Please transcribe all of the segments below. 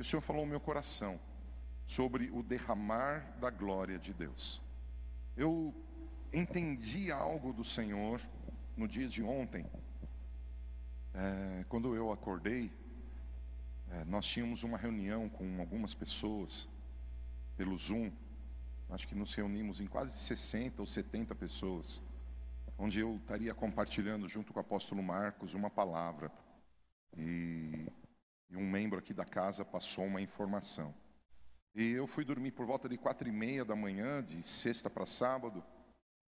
que o Senhor falou no meu coração sobre o derramar da glória de Deus. Eu entendi algo do Senhor no dia de ontem, é, quando eu acordei, é, nós tínhamos uma reunião com algumas pessoas pelo Zoom, acho que nos reunimos em quase 60 ou 70 pessoas, onde eu estaria compartilhando junto com o apóstolo Marcos uma palavra. E, e um membro aqui da casa passou uma informação. E eu fui dormir por volta de quatro e meia da manhã, de sexta para sábado,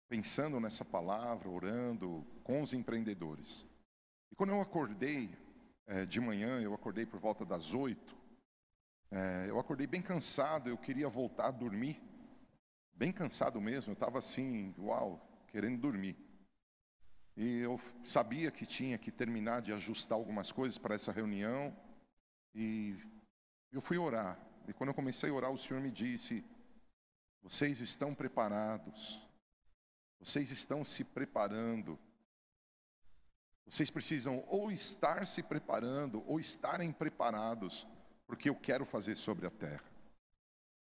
pensando nessa palavra, orando com os empreendedores. E quando eu acordei é, de manhã, eu acordei por volta das oito, é, eu acordei bem cansado, eu queria voltar a dormir, bem cansado mesmo, eu estava assim, uau, querendo dormir. E eu sabia que tinha que terminar de ajustar algumas coisas para essa reunião, e eu fui orar. E quando eu comecei a orar, o Senhor me disse: Vocês estão preparados, vocês estão se preparando vocês precisam ou estar se preparando ou estarem preparados porque eu quero fazer sobre a terra.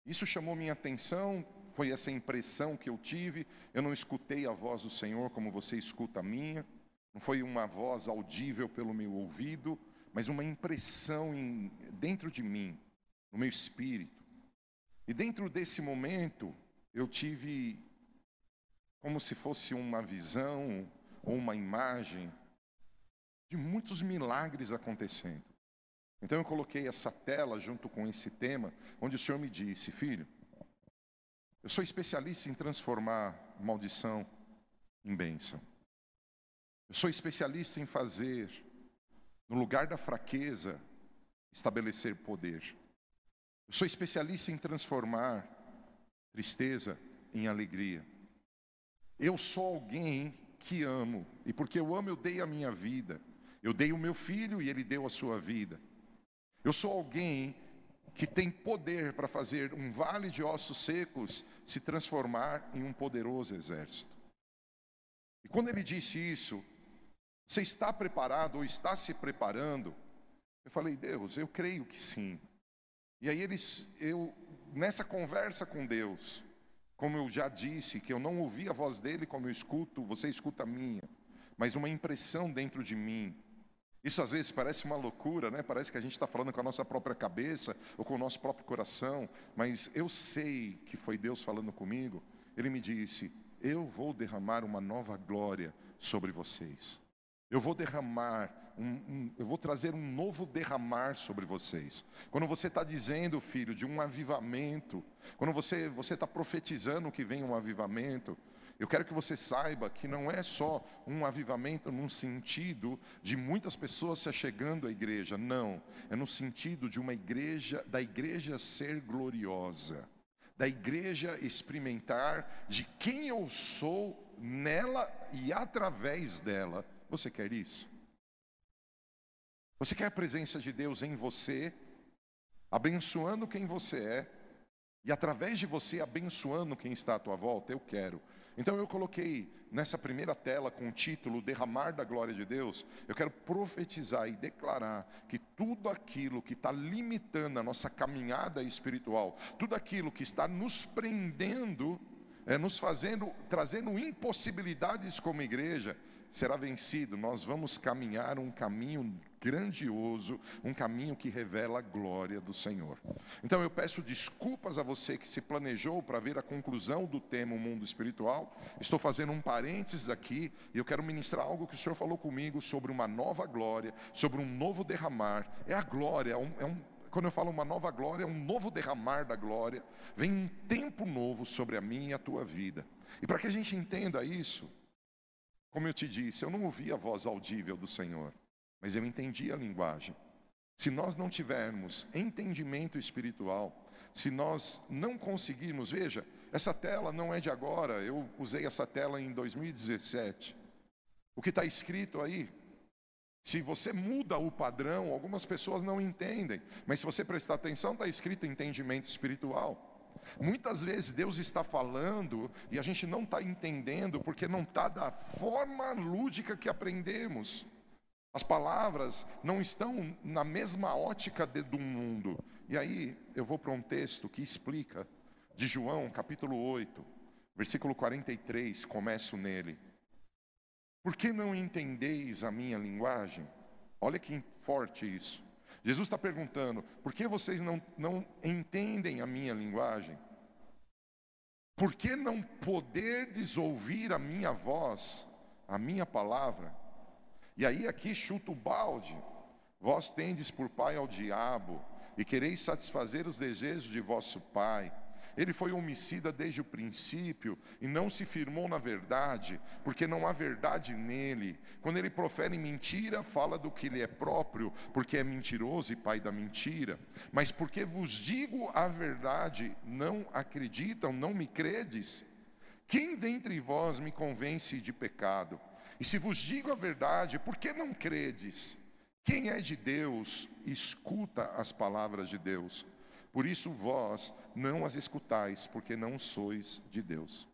Isso chamou minha atenção, foi essa impressão que eu tive. Eu não escutei a voz do Senhor como você escuta a minha, não foi uma voz audível pelo meu ouvido, mas uma impressão em, dentro de mim, no meu espírito. E dentro desse momento, eu tive como se fosse uma visão ou uma imagem de muitos milagres acontecendo. Então eu coloquei essa tela junto com esse tema, onde o Senhor me disse: Filho, eu sou especialista em transformar maldição em bênção. Eu sou especialista em fazer, no lugar da fraqueza, estabelecer poder. Eu sou especialista em transformar tristeza em alegria. Eu sou alguém que amo, e porque eu amo, eu dei a minha vida. Eu dei o meu filho e ele deu a sua vida. Eu sou alguém que tem poder para fazer um vale de ossos secos se transformar em um poderoso exército. E quando ele disse isso, você está preparado ou está se preparando? Eu falei, Deus, eu creio que sim. E aí eles, eu nessa conversa com Deus, como eu já disse, que eu não ouvi a voz dele como eu escuto, você escuta a minha, mas uma impressão dentro de mim isso às vezes parece uma loucura, né? Parece que a gente está falando com a nossa própria cabeça ou com o nosso próprio coração, mas eu sei que foi Deus falando comigo. Ele me disse: Eu vou derramar uma nova glória sobre vocês. Eu vou derramar, um, um, eu vou trazer um novo derramar sobre vocês. Quando você está dizendo, filho, de um avivamento, quando você está profetizando que vem um avivamento, eu quero que você saiba que não é só um avivamento num sentido de muitas pessoas se achegando à igreja, não. É no sentido de uma igreja, da igreja ser gloriosa, da igreja experimentar de quem eu sou nela e através dela. Você quer isso? Você quer a presença de Deus em você, abençoando quem você é, e através de você abençoando quem está à tua volta? Eu quero. Então eu coloquei nessa primeira tela com o título Derramar da Glória de Deus, eu quero profetizar e declarar que tudo aquilo que está limitando a nossa caminhada espiritual, tudo aquilo que está nos prendendo, é, nos fazendo, trazendo impossibilidades como igreja, será vencido. Nós vamos caminhar um caminho grandioso, um caminho que revela a glória do Senhor. Então eu peço desculpas a você que se planejou para ver a conclusão do tema o mundo espiritual. Estou fazendo um parênteses aqui e eu quero ministrar algo que o Senhor falou comigo sobre uma nova glória, sobre um novo derramar. É a glória, é um, é um quando eu falo uma nova glória, é um novo derramar da glória. Vem um tempo novo sobre a minha e a tua vida. E para que a gente entenda isso, como eu te disse, eu não ouvi a voz audível do Senhor mas eu entendi a linguagem. Se nós não tivermos entendimento espiritual, se nós não conseguirmos, veja, essa tela não é de agora, eu usei essa tela em 2017. O que está escrito aí, se você muda o padrão, algumas pessoas não entendem, mas se você prestar atenção, está escrito entendimento espiritual. Muitas vezes Deus está falando e a gente não está entendendo porque não está da forma lúdica que aprendemos. As palavras não estão na mesma ótica de, do mundo, E aí eu vou para um texto que explica, de João, capítulo 8, versículo 43, começo nele. Por que não entendeis a minha linguagem? Olha que forte isso. Jesus está perguntando: por que vocês não, não entendem a minha linguagem? Por que não poderdes ouvir a minha voz, a minha palavra? E aí aqui chuta o balde. Vós tendes por pai ao diabo e quereis satisfazer os desejos de vosso pai. Ele foi homicida desde o princípio e não se firmou na verdade, porque não há verdade nele. Quando ele profere mentira, fala do que lhe é próprio, porque é mentiroso e pai da mentira. Mas porque vos digo a verdade, não acreditam, não me credes? Quem dentre vós me convence de pecado? E se vos digo a verdade, por que não credes? Quem é de Deus, escuta as palavras de Deus. Por isso vós não as escutais, porque não sois de Deus.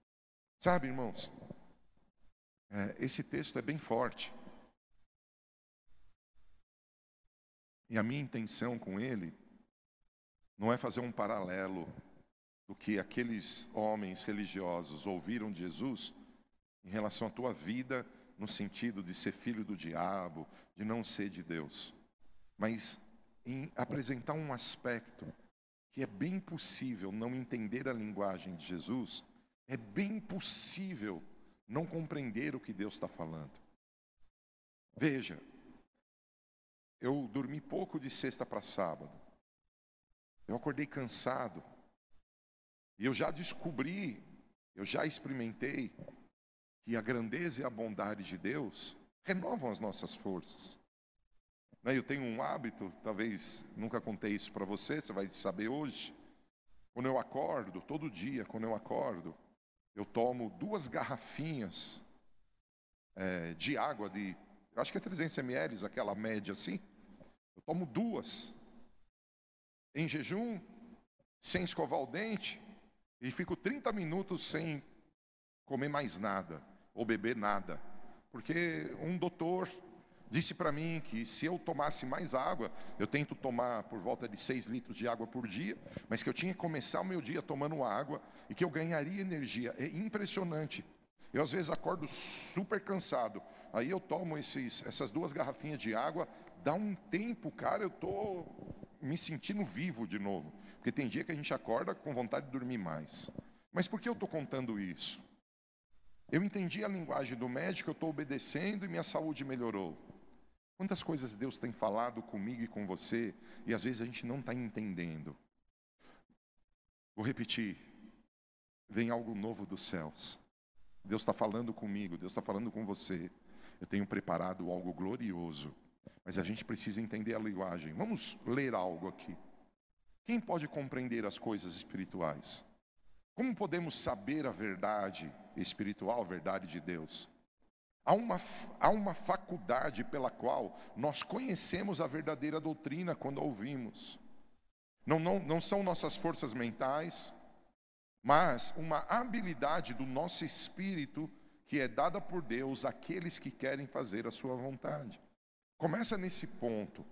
Sabe, irmãos, é, esse texto é bem forte. E a minha intenção com ele não é fazer um paralelo do que aqueles homens religiosos ouviram de Jesus em relação à tua vida, no sentido de ser filho do diabo, de não ser de Deus, mas em apresentar um aspecto que é bem possível não entender a linguagem de Jesus, é bem possível não compreender o que Deus está falando. Veja, eu dormi pouco de sexta para sábado, eu acordei cansado, e eu já descobri, eu já experimentei, que a grandeza e a bondade de Deus renovam as nossas forças. Né, eu tenho um hábito, talvez nunca contei isso para você, você vai saber hoje. Quando eu acordo, todo dia, quando eu acordo, eu tomo duas garrafinhas é, de água de, acho que é 300 ml, aquela média assim. Eu tomo duas em jejum, sem escovar o dente, e fico 30 minutos sem comer mais nada ou beber nada. Porque um doutor disse para mim que se eu tomasse mais água, eu tento tomar por volta de 6 litros de água por dia, mas que eu tinha que começar o meu dia tomando água e que eu ganharia energia. É impressionante. Eu às vezes acordo super cansado, aí eu tomo esses, essas duas garrafinhas de água, dá um tempo, cara, eu tô me sentindo vivo de novo. Porque tem dia que a gente acorda com vontade de dormir mais. Mas por que eu estou contando isso? Eu entendi a linguagem do médico, eu estou obedecendo e minha saúde melhorou. Quantas coisas Deus tem falado comigo e com você e às vezes a gente não está entendendo. Vou repetir: vem algo novo dos céus. Deus está falando comigo, Deus está falando com você. Eu tenho preparado algo glorioso, mas a gente precisa entender a linguagem. Vamos ler algo aqui. Quem pode compreender as coisas espirituais? Como podemos saber a verdade espiritual, a verdade de Deus? Há uma, há uma faculdade pela qual nós conhecemos a verdadeira doutrina quando a ouvimos. Não, não, não são nossas forças mentais, mas uma habilidade do nosso espírito que é dada por Deus àqueles que querem fazer a sua vontade. Começa nesse ponto.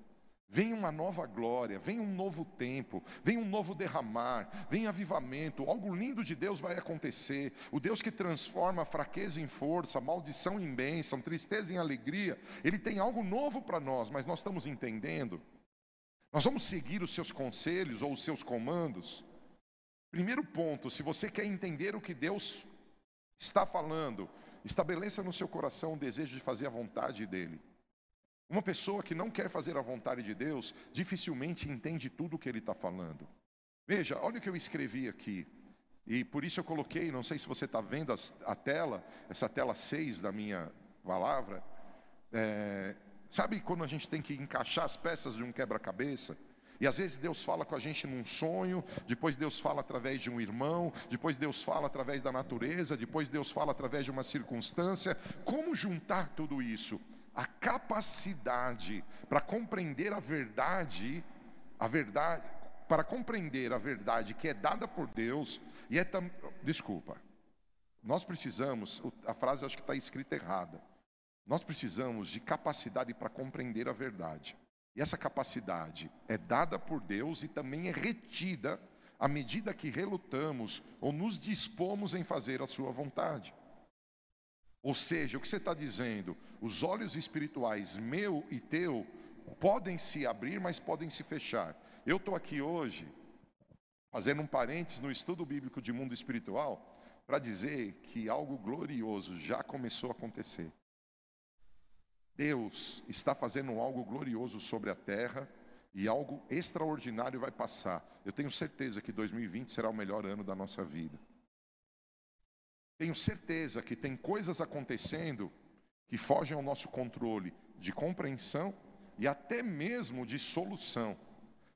Vem uma nova glória, vem um novo tempo, vem um novo derramar, vem avivamento, algo lindo de Deus vai acontecer. O Deus que transforma fraqueza em força, maldição em bênção, tristeza em alegria, Ele tem algo novo para nós, mas nós estamos entendendo. Nós vamos seguir os seus conselhos ou os seus comandos. Primeiro ponto, se você quer entender o que Deus está falando, estabeleça no seu coração o desejo de fazer a vontade dEle. Uma pessoa que não quer fazer a vontade de Deus, dificilmente entende tudo o que ele está falando. Veja, olha o que eu escrevi aqui. E por isso eu coloquei, não sei se você está vendo a, tela, essa tela 6 da minha palavra. É, sabe quando a gente tem que encaixar as peças de um quebra-cabeça? E às vezes Deus fala com a gente num sonho, depois Deus fala através de um irmão, depois Deus fala através da natureza, depois Deus fala através de uma circunstância. Como juntar tudo isso? A capacidade para compreender a verdade, a verdade, para compreender a verdade que é dada por Deus e é tam, desculpa. Nós precisamos, a frase acho que está escrita errada. Nós precisamos de capacidade para compreender a verdade. E essa capacidade é dada por Deus e também é retida à medida que relutamos ou nos dispomos em fazer a Sua vontade. Ou seja, o que você está dizendo, os olhos espirituais meu e teu podem se abrir, mas podem se fechar. Eu estou aqui hoje, fazendo um parênteses no estudo bíblico de mundo espiritual, para dizer que algo glorioso já começou a acontecer. Deus está fazendo algo glorioso sobre a terra e algo extraordinário vai passar. Eu tenho certeza que 2020 será o melhor ano da nossa vida. Tenho certeza que tem coisas acontecendo que fogem ao nosso controle de compreensão e até mesmo de solução.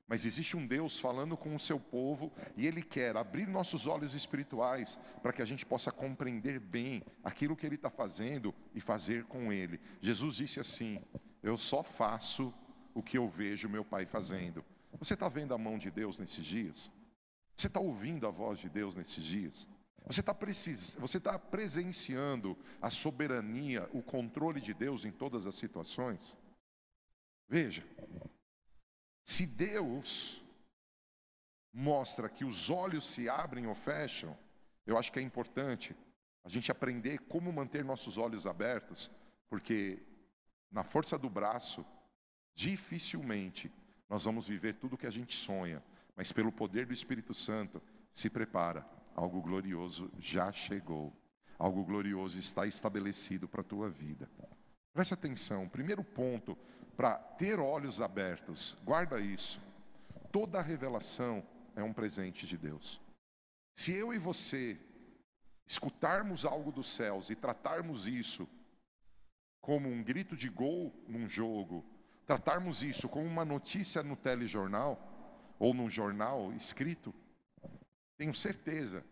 Mas existe um Deus falando com o seu povo e Ele quer abrir nossos olhos espirituais para que a gente possa compreender bem aquilo que Ele está fazendo e fazer com Ele. Jesus disse assim: Eu só faço o que eu vejo meu Pai fazendo. Você está vendo a mão de Deus nesses dias? Você está ouvindo a voz de Deus nesses dias? Você está você tá presenciando a soberania, o controle de Deus em todas as situações? Veja, se Deus mostra que os olhos se abrem ou fecham, eu acho que é importante a gente aprender como manter nossos olhos abertos, porque na força do braço, dificilmente nós vamos viver tudo o que a gente sonha, mas pelo poder do Espírito Santo, se prepara, algo glorioso já chegou, algo glorioso está estabelecido para a tua vida. Preste atenção, primeiro ponto para ter olhos abertos, guarda isso. Toda revelação é um presente de Deus. Se eu e você escutarmos algo dos céus e tratarmos isso como um grito de gol num jogo, tratarmos isso como uma notícia no telejornal ou num jornal escrito, tenho certeza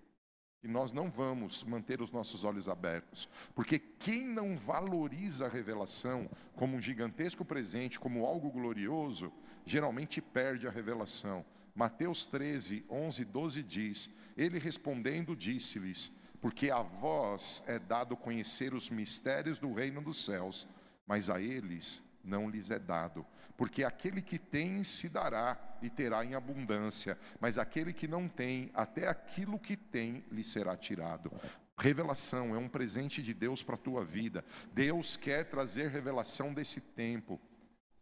e nós não vamos manter os nossos olhos abertos, porque quem não valoriza a revelação como um gigantesco presente, como algo glorioso, geralmente perde a revelação. Mateus 13, 11 12 diz: Ele respondendo disse-lhes: Porque a vós é dado conhecer os mistérios do reino dos céus, mas a eles não lhes é dado. Porque aquele que tem se dará e terá em abundância, mas aquele que não tem, até aquilo que tem lhe será tirado. Revelação é um presente de Deus para a tua vida. Deus quer trazer revelação desse tempo.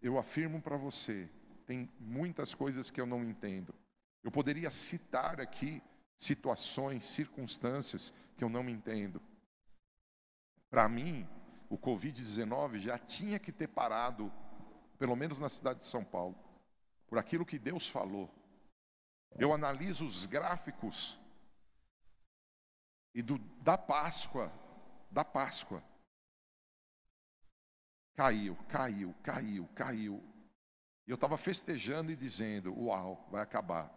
Eu afirmo para você, tem muitas coisas que eu não entendo. Eu poderia citar aqui situações, circunstâncias que eu não entendo. Para mim, o Covid-19 já tinha que ter parado, pelo menos na cidade de São Paulo, por aquilo que Deus falou. Eu analiso os gráficos e do, da Páscoa, da Páscoa. Caiu, caiu, caiu, caiu. E eu estava festejando e dizendo: Uau, vai acabar.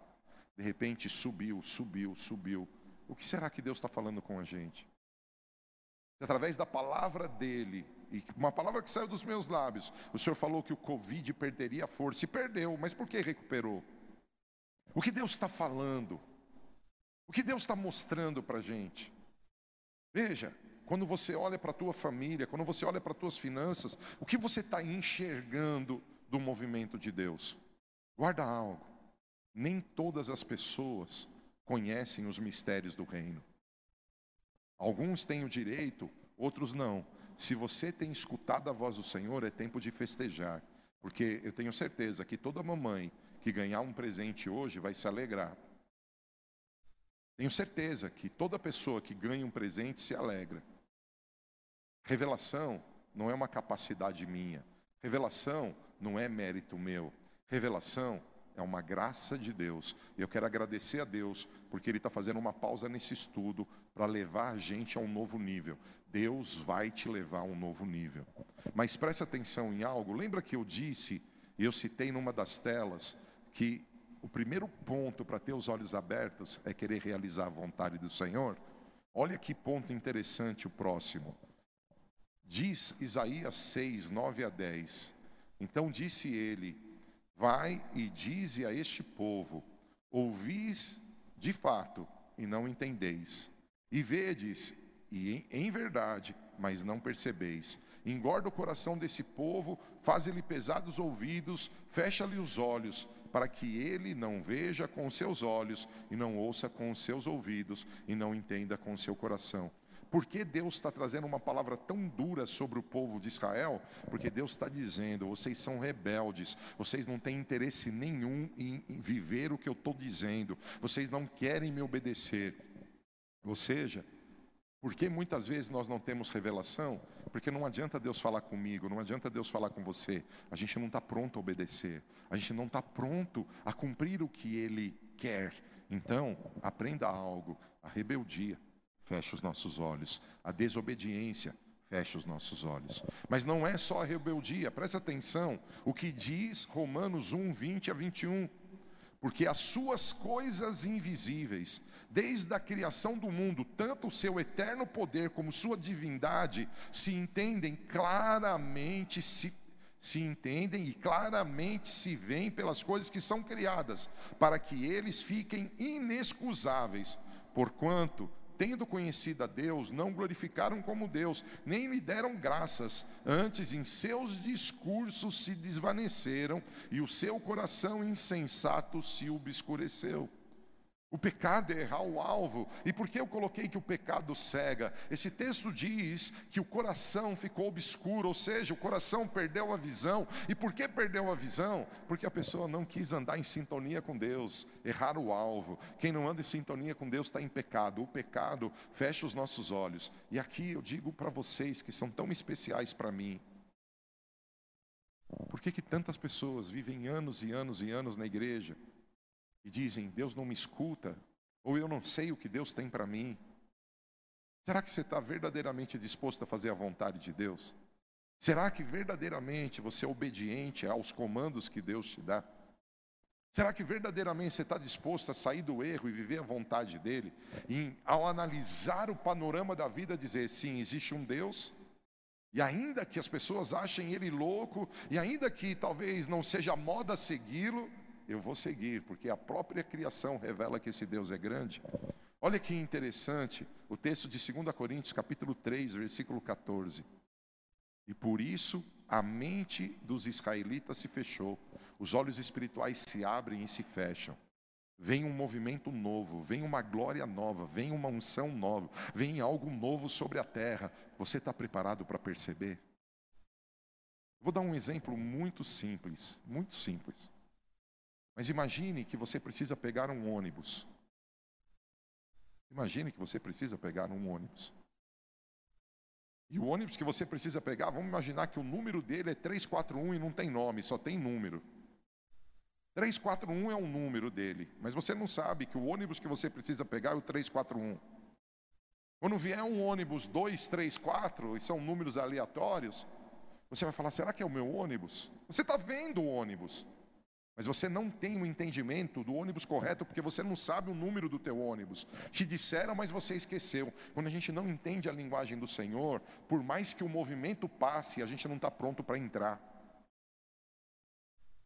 De repente subiu, subiu, subiu. O que será que Deus está falando com a gente? através da palavra dele, e uma palavra que saiu dos meus lábios, o Senhor falou que o Covid perderia força, e perdeu, mas por que recuperou? O que Deus está falando? O que Deus está mostrando para a gente? Veja, quando você olha para a tua família, quando você olha para as tuas finanças, o que você está enxergando do movimento de Deus? Guarda algo, nem todas as pessoas conhecem os mistérios do reino. Alguns têm o direito, outros não. Se você tem escutado a voz do Senhor, é tempo de festejar. Porque eu tenho certeza que toda mamãe que ganhar um presente hoje vai se alegrar. Tenho certeza que toda pessoa que ganha um presente se alegra. Revelação não é uma capacidade minha. Revelação não é mérito meu. Revelação é uma graça de Deus. Eu quero agradecer a Deus porque Ele está fazendo uma pausa nesse estudo para levar a gente a um novo nível. Deus vai te levar a um novo nível. Mas preste atenção em algo. Lembra que eu disse, e eu citei numa das telas, que o primeiro ponto para ter os olhos abertos é querer realizar a vontade do Senhor? Olha que ponto interessante o próximo. Diz Isaías 6, 9 a 10. Então disse ele: Vai e dize a este povo: Ouvis de fato e não entendeis, e vedes, e em, em verdade, mas não percebeis. engorda o coração desse povo, faz-lhe pesados ouvidos, fecha-lhe os olhos, para que ele não veja com os seus olhos, e não ouça com os seus ouvidos, e não entenda com seu coração. Por que Deus está trazendo uma palavra tão dura sobre o povo de Israel? Porque Deus está dizendo: vocês são rebeldes, vocês não têm interesse nenhum em, viver o que eu estou dizendo, vocês não querem me obedecer. Ou seja, por que muitas vezes nós não temos revelação? Porque não adianta Deus falar comigo, não adianta Deus falar com você. A gente não está pronto a obedecer, a gente não está pronto a cumprir o que Ele quer. Então, aprenda algo: a rebeldia fecha os nossos olhos. A desobediência fecha os nossos olhos. Mas não é só a rebeldia, presta atenção o que diz Romanos 1, 20 a 21. Porque as suas coisas invisíveis, desde a criação do mundo, tanto o seu eterno poder como sua divindade, se entendem claramente, se, se entendem e claramente se veem pelas coisas que são criadas, para que eles fiquem inexcusáveis, porquanto tendo conhecido a Deus, não glorificaram como Deus, nem lhe deram graças. Antes, em seus discursos se desvaneceram e o seu coração insensato se obscureceu. O pecado é errar o alvo. E por que eu coloquei que o pecado cega? Esse texto diz que o coração ficou obscuro, ou seja, o coração perdeu a visão. E por que perdeu a visão? Porque a pessoa não quis andar em sintonia com Deus, errar o alvo. Quem não anda em sintonia com Deus está em pecado. O pecado fecha os nossos olhos. E aqui eu digo para vocês que são tão especiais para mim. Por que, que tantas pessoas vivem anos e anos e anos na igreja? E dizem: Deus não me escuta, ou eu não sei o que Deus tem para mim. Será que você está verdadeiramente disposto a fazer a vontade de Deus? Será que verdadeiramente você é obediente aos comandos que Deus te dá? Será que verdadeiramente você está disposto a sair do erro e viver a vontade dele? E ao analisar o panorama da vida, dizer: sim, existe um Deus, e ainda que as pessoas achem ele louco, e ainda que talvez não seja moda segui-lo, eu vou seguir, porque a própria criação revela que esse Deus é grande. Olha que interessante, o texto de 2 Coríntios, capítulo 3, versículo 14. E por isso a mente dos israelitas se fechou, os olhos espirituais se abrem e se fecham. Vem um movimento novo, vem uma glória nova, vem uma unção nova, vem algo novo sobre a terra. Você está preparado para perceber? Vou dar um exemplo muito simples, muito simples. Mas imagine que você precisa pegar um ônibus. Imagine que você precisa pegar um ônibus. E o ônibus que você precisa pegar, vamos imaginar que o número dele é 341 e não tem nome, só tem número. 341 é o número dele, mas você não sabe que o ônibus que você precisa pegar é o 341. Quando vier um ônibus 234, e são números aleatórios, você vai falar: será que é o meu ônibus? Você está vendo o ônibus. Mas você não tem o um entendimento do ônibus correto porque você não sabe o número do teu ônibus. Te disseram, mas você esqueceu. Quando a gente não entende a linguagem do Senhor, por mais que o movimento passe, a gente não está pronto para entrar.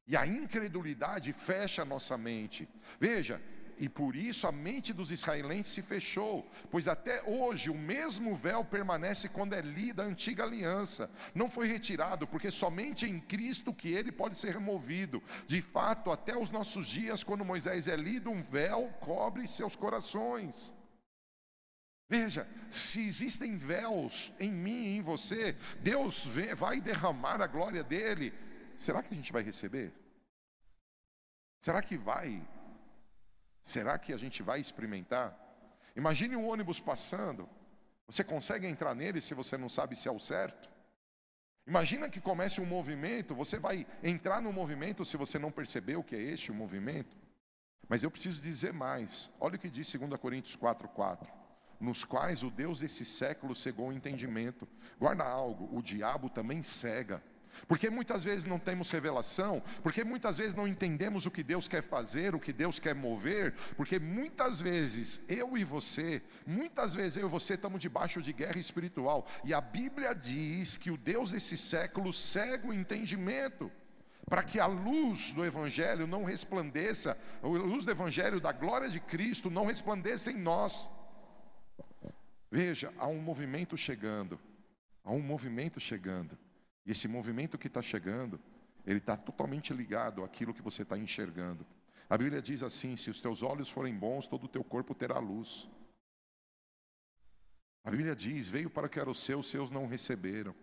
E a incredulidade fecha a nossa mente. Veja, e por isso a mente dos israelenses se fechou, pois até hoje o mesmo véu permanece quando é lida a antiga aliança. Não foi retirado, porque somente em Cristo que ele pode ser removido. De fato, até os nossos dias, quando Moisés é lido, um véu cobre seus corações. Veja, se existem véus em mim e em você, Deus vai derramar a glória dele. Será que a gente vai receber? Será que vai Será que a gente vai experimentar? Imagine um ônibus passando. Você consegue entrar nele se você não sabe se é o certo? Imagina que comece um movimento, você vai entrar no movimento se você não percebeu que é este o movimento? Mas eu preciso dizer mais. Olha o que diz 2 Coríntios 4:4. Nos quais o Deus desse século cegou o entendimento. Guarda algo, o diabo também cega porque muitas vezes não temos revelação, porque muitas vezes não entendemos o que Deus quer fazer, o que Deus quer mover, porque muitas vezes eu e você, muitas vezes eu e você estamos debaixo de guerra espiritual, e a Bíblia diz que o Deus desse século cega o entendimento, para que a luz do Evangelho não resplandeça, a luz do Evangelho da glória de Cristo não resplandeça em nós. Veja, há um movimento chegando, Há um movimento chegando. E esse movimento que está chegando, ele está totalmente ligado àquilo que você está enxergando. A Bíblia diz assim: se os teus olhos forem bons, todo o teu corpo terá luz. A Bíblia diz: veio para que era o seu, os seus não receberam.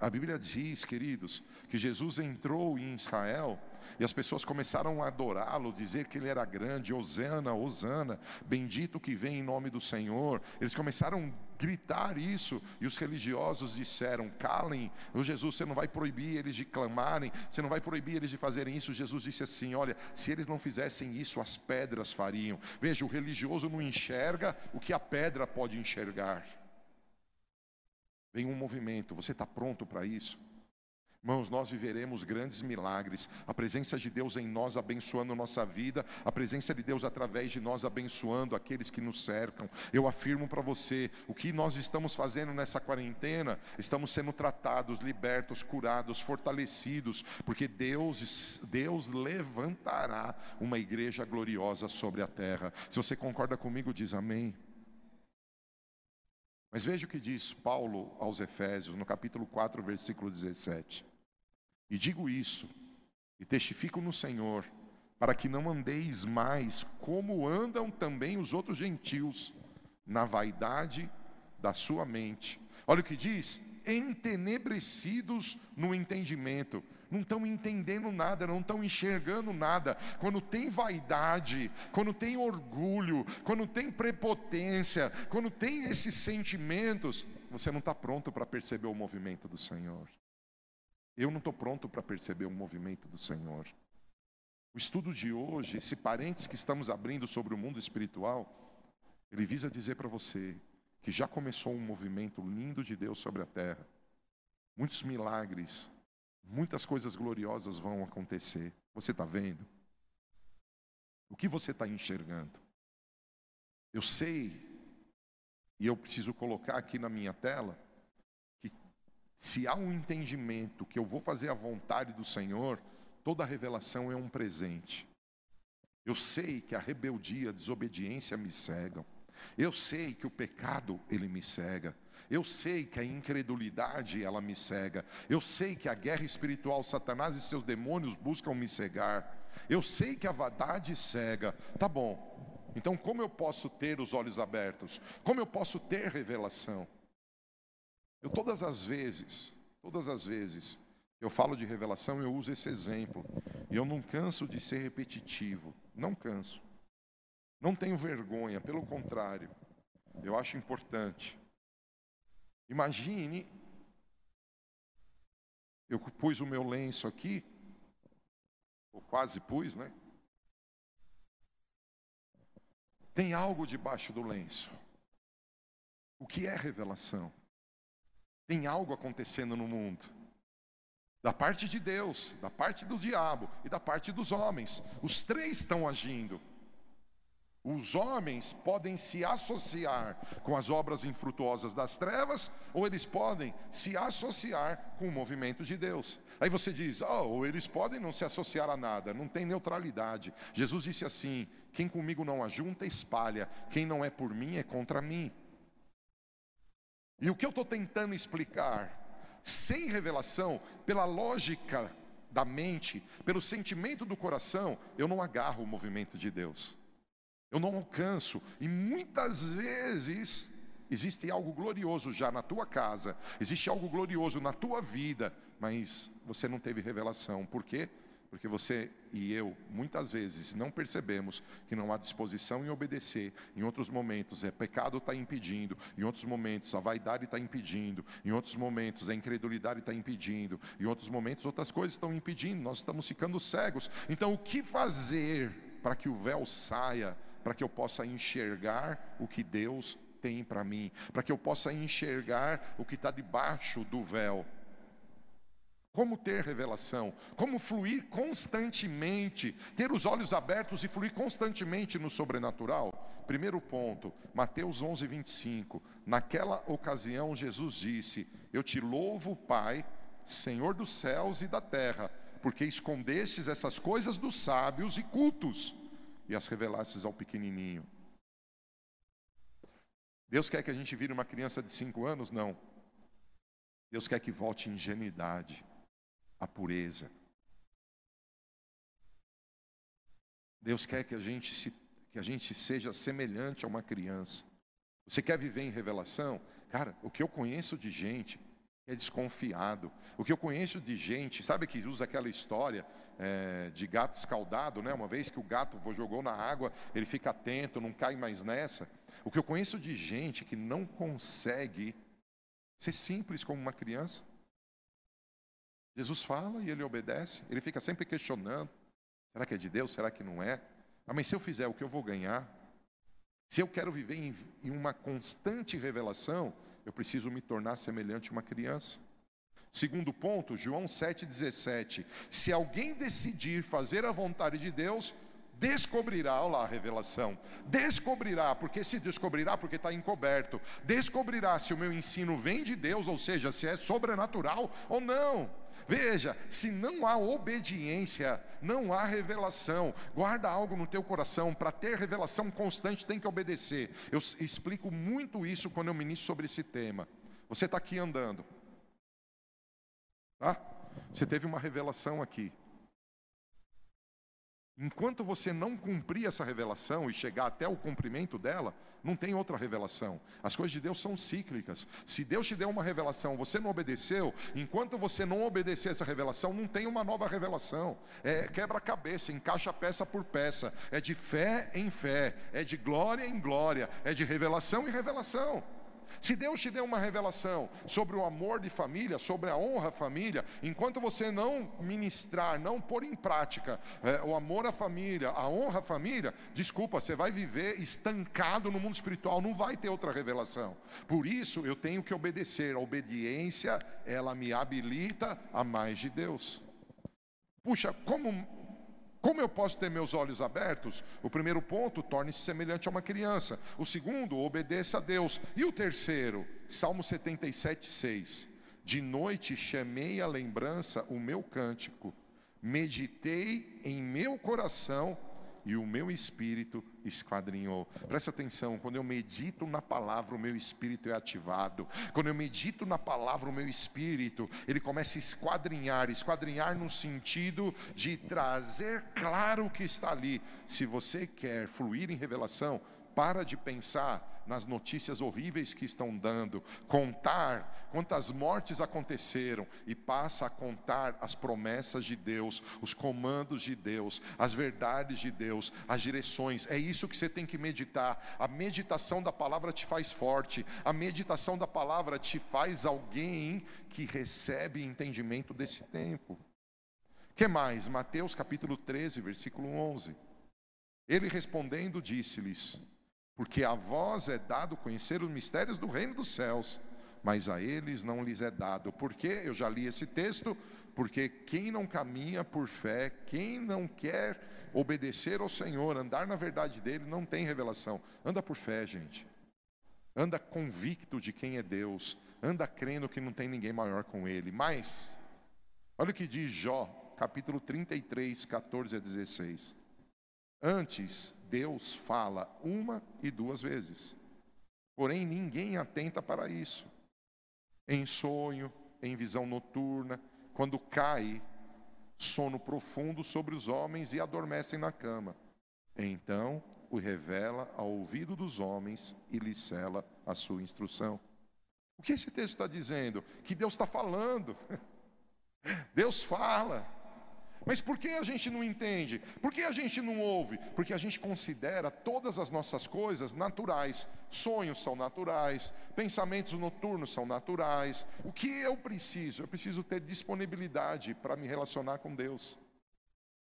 A Bíblia diz, queridos, que Jesus entrou em Israel e as pessoas começaram a adorá-lo, dizer que ele era grande, Osana, Osana, bendito que vem em nome do Senhor. Eles começaram gritar isso e os religiosos disseram: calem, o Jesus, você não vai proibir eles de clamarem, você não vai proibir eles de fazerem isso. Jesus disse assim: olha, se eles não fizessem isso, as pedras fariam. Veja, o religioso não enxerga o que a pedra pode enxergar. Vem um movimento, você está pronto para isso? Irmãos, nós viveremos grandes milagres, a presença de Deus em nós abençoando nossa vida, a presença de Deus através de nós abençoando aqueles que nos cercam. Eu afirmo para você, o que nós estamos fazendo nessa quarentena, estamos sendo tratados, libertos, curados, fortalecidos, porque Deus, Deus levantará uma igreja gloriosa sobre a terra. Se você concorda comigo, diz amém. Mas veja o que diz Paulo aos Efésios, no capítulo 4, versículo 17. E digo isso, e testifico no Senhor, para que não andeis mais como andam também os outros gentios, na vaidade da sua mente. Olha o que diz: entenebrecidos no entendimento não estão entendendo nada, não estão enxergando nada. Quando tem vaidade, quando tem orgulho, quando tem prepotência, quando tem esses sentimentos, você não está pronto para perceber o movimento do Senhor. Eu não estou pronto para perceber o movimento do Senhor. O estudo de hoje, esse parênteses que estamos abrindo sobre o mundo espiritual, ele visa dizer para você que já começou um movimento lindo de Deus sobre a terra. Muitos milagres, Muitas coisas gloriosas vão acontecer. Você está vendo? O que você está enxergando? Eu sei, e eu preciso colocar aqui na minha tela, se há um entendimento que eu vou fazer a vontade do Senhor, toda revelação é um presente. Eu sei que a rebeldia, a desobediência me cegam. Eu sei que o pecado ele me cega. Eu sei que a incredulidade ela me cega. Eu sei que a guerra espiritual, Satanás e seus demônios buscam me cegar. Eu sei que a vaidade cega. Tá bom. Então como eu posso ter os olhos abertos? Como eu posso ter revelação? Eu todas as vezes, todas as vezes, eu falo de revelação, eu uso esse exemplo. E eu não canso de ser repetitivo. Não canso. Não tenho vergonha, pelo contrário. Eu acho importante. Imagine, eu pus o meu lenço aqui, ou quase pus, né? Tem algo debaixo do lenço. O que é revelação? Tem algo acontecendo no mundo. Da parte de Deus, da parte do diabo e da parte dos homens. Os três estão agindo. Os homens podem se associar com as obras infrutuosas das trevas, ou eles podem se associar com o movimento de Deus. Aí você diz, oh, ou eles podem não se associar a nada, não tem neutralidade. Jesus disse assim: quem comigo não ajunta, espalha, quem não é por mim é contra mim. E o que eu estou tentando explicar, sem revelação, pela lógica da mente, pelo sentimento do coração, eu não agarro o movimento de Deus. Eu não alcanço. E muitas vezes existe algo glorioso já na tua casa, existe algo glorioso na tua vida, mas você não teve revelação. Por quê? Porque você e eu, muitas vezes, não percebemos que não há disposição em obedecer. Em outros momentos, é pecado está impedindo. Em outros momentos, a vaidade está impedindo. Em outros momentos, a incredulidade está impedindo. Em outros momentos, outras coisas estão impedindo. Nós estamos ficando cegos. Então, o que fazer para que o véu saia para que eu possa enxergar o que Deus tem para mim, para que eu possa enxergar o que está debaixo do véu. Como ter revelação, como fluir constantemente, ter os olhos abertos e fluir constantemente no sobrenatural. Primeiro ponto, Mateus 11, 25. Naquela ocasião, Jesus disse: Eu te louvo, Pai, Senhor dos céus e da terra, porque escondestes essas coisas dos sábios e cultos e as revelasses ao pequenininho. Deus quer que a gente vire uma criança de cinco anos? Não. Deus quer que volte ingenuidade, a pureza. Deus quer que a gente se, que a gente seja semelhante a uma criança. Você quer viver em revelação? Cara, o que eu conheço de gente é desconfiado. O que eu conheço de gente, sabe que usa aquela história é, de gato escaldado, né? Uma vez que o gato jogou na água, ele fica atento, não cai mais nessa. O que eu conheço de gente que não consegue ser simples como uma criança. Jesus fala e ele obedece, ele fica sempre questionando: será que é de Deus? Será que não é? Ah, mas se eu fizer o que eu vou ganhar? Se eu quero viver em, em uma constante revelação, eu preciso me tornar semelhante a uma criança. Segundo ponto, João 7,17. Se alguém decidir fazer a vontade de Deus, descobrirá, olha lá a revelação, descobrirá, porque se descobrirá, porque está encoberto, descobrirá se o meu ensino vem de Deus, ou seja, se é sobrenatural ou não. Veja, se não há obediência, não há revelação. Guarda algo no teu coração, para ter revelação constante tem que obedecer. Eu explico muito isso quando eu ministro sobre esse tema. Você está aqui andando, tá? Você teve uma revelação aqui. Enquanto você não cumprir essa revelação e chegar até o cumprimento dela, não tem outra revelação. As coisas de Deus são cíclicas. Se Deus te deu uma revelação, você não obedeceu, enquanto você não obedecer essa revelação, não tem uma nova revelação. É quebra-cabeça, encaixa peça por peça. É de fé em fé, é de glória em glória, é de revelação em revelação. Se Deus te deu uma revelação sobre o amor de família, sobre a honra à família, enquanto você não ministrar, não pôr em prática é, o amor à família, a honra à família, desculpa, você vai viver estancado no mundo espiritual, não vai ter outra revelação. Por isso eu tenho que obedecer. A obediência, ela me habilita a mais de Deus. Puxa, como como eu posso ter meus olhos abertos? O primeiro ponto, torne-se semelhante a uma criança. O segundo, obedeça a Deus. E o terceiro, Salmo 77, 6. De noite chamei à lembrança o meu cântico, meditei em meu coração e o meu espírito esquadrinhou. Presta atenção, quando eu medito na palavra, o meu espírito é ativado. Quando eu medito na palavra, o meu espírito, ele começa a esquadrinhar, esquadrinhar no sentido de trazer claro o que está ali. Se você quer fluir em revelação, para de pensar nas notícias horríveis que estão dando, contar quantas mortes aconteceram e passa a contar as promessas de Deus, os comandos de Deus, as verdades de Deus, as direções. É isso que você tem que meditar. A meditação da palavra te faz forte, a meditação da palavra te faz alguém que recebe entendimento desse tempo. Que mais? Mateus capítulo 13, versículo 11. Ele respondendo disse-lhes: porque a vós é dado conhecer os mistérios do reino dos céus, mas a eles não lhes é dado. Porque eu já li esse texto, porque quem não caminha por fé, quem não quer obedecer ao Senhor, andar na verdade dele, não tem revelação. Anda por fé, gente. Anda convicto de quem é Deus, anda crendo que não tem ninguém maior com ele. Mas olha o que diz Jó, capítulo 33, 14 a 16. Antes, Deus fala uma e duas vezes. Porém, ninguém atenta para isso. Em sonho, em visão noturna, quando cai sono profundo sobre os homens e adormecem na cama. Então o revela ao ouvido dos homens e lhe cela a sua instrução. O que esse texto está dizendo? Que Deus está falando. Deus fala. Mas por que a gente não entende? Por que a gente não ouve? Porque a gente considera todas as nossas coisas naturais. Sonhos são naturais, pensamentos noturnos são naturais. O que eu preciso? Eu preciso ter disponibilidade para me relacionar com Deus.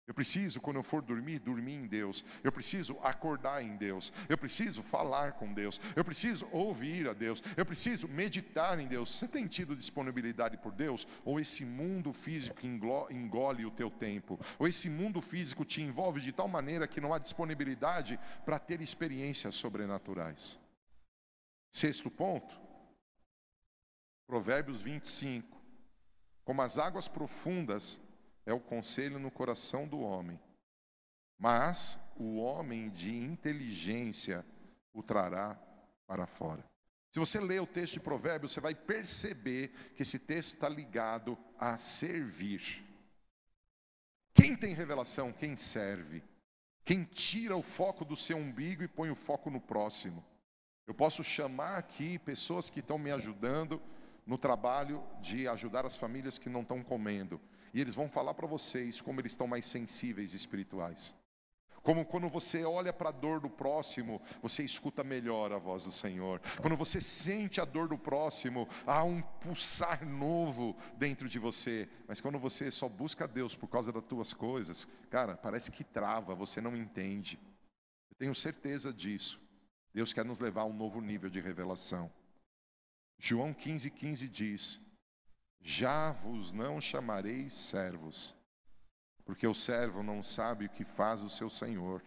Eu preciso, quando eu for dormir, dormir em Deus. Eu preciso acordar em Deus. Eu preciso falar com Deus. Eu preciso ouvir a Deus. Eu preciso meditar em Deus. Você tem tido disponibilidade por Deus? Ou esse mundo físico engole o teu tempo? Ou esse mundo físico te envolve de tal maneira que não há disponibilidade para ter experiências sobrenaturais? Sexto ponto. Provérbios 25. Como as águas profundas é o conselho no coração do homem. Mas o homem de inteligência o trará para fora. Se você ler o texto de Provérbios, você vai perceber que esse texto está ligado a servir. Quem tem revelação? Quem serve. Quem tira o foco do seu umbigo e põe o foco no próximo. Eu posso chamar aqui pessoas que estão me ajudando no trabalho de ajudar as famílias que não estão comendo. E eles vão falar para vocês como eles estão mais sensíveis espirituais. Como quando você olha para a dor do próximo, você escuta melhor a voz do Senhor. Quando você sente a dor do próximo, há um pulsar novo dentro de você. Mas quando você só busca Deus por causa das tuas coisas, cara, parece que trava, você não entende. Eu tenho certeza disso. Deus quer nos levar a um novo nível de revelação. João 15,15 15 diz: Já vos não chamareis servos, porque o servo não sabe o que faz o seu senhor,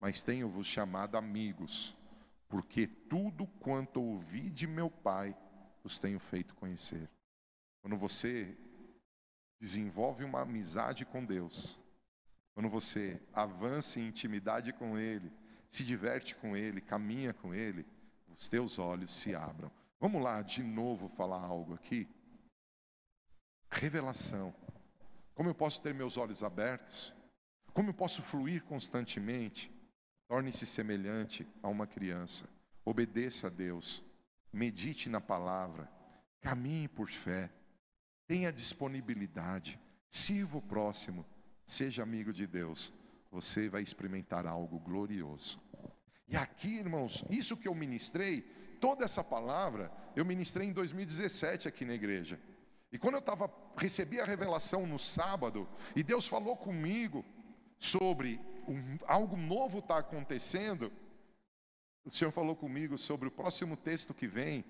mas tenho-vos chamado amigos, porque tudo quanto ouvi de meu Pai os tenho feito conhecer. Quando você desenvolve uma amizade com Deus, quando você avança em intimidade com Ele, se diverte com Ele, caminha com Ele, os teus olhos se abram. Vamos lá de novo falar algo aqui. Revelação. Como eu posso ter meus olhos abertos? Como eu posso fluir constantemente? Torne-se semelhante a uma criança. Obedeça a Deus. Medite na palavra. Caminhe por fé. Tenha disponibilidade. Sirva o próximo. Seja amigo de Deus. Você vai experimentar algo glorioso. E aqui, irmãos, isso que eu ministrei, toda essa palavra, eu ministrei em 2017 aqui na igreja. E quando eu estava recebi a revelação no sábado e Deus falou comigo sobre um, algo novo está acontecendo, o Senhor falou comigo sobre o próximo texto que vem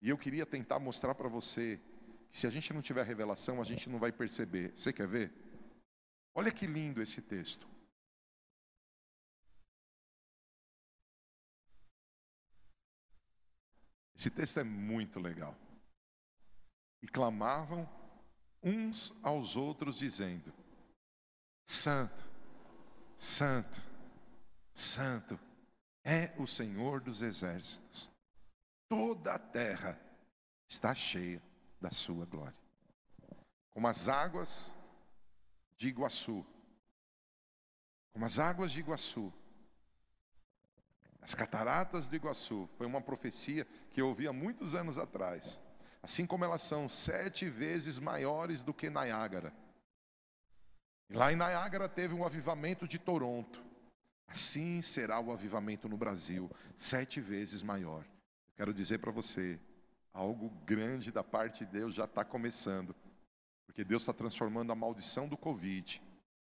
e eu queria tentar mostrar para você que se a gente não tiver revelação a gente não vai perceber. Você quer ver? Olha que lindo esse texto. Esse texto é muito legal e clamavam uns aos outros, dizendo: Santo, Santo, Santo é o Senhor dos exércitos. Toda a terra está cheia da sua glória. Como as águas de Iguaçu, como as águas de Iguaçu, as cataratas de Iguaçu, foi uma profecia que eu ouvi há muitos anos atrás assim como elas são sete vezes maiores do que Niágara. lá em Niágara teve um avivamento de Toronto. Assim será o avivamento no Brasil, sete vezes maior. Quero dizer para você, algo grande da parte de Deus já está começando, porque Deus está transformando a maldição do Covid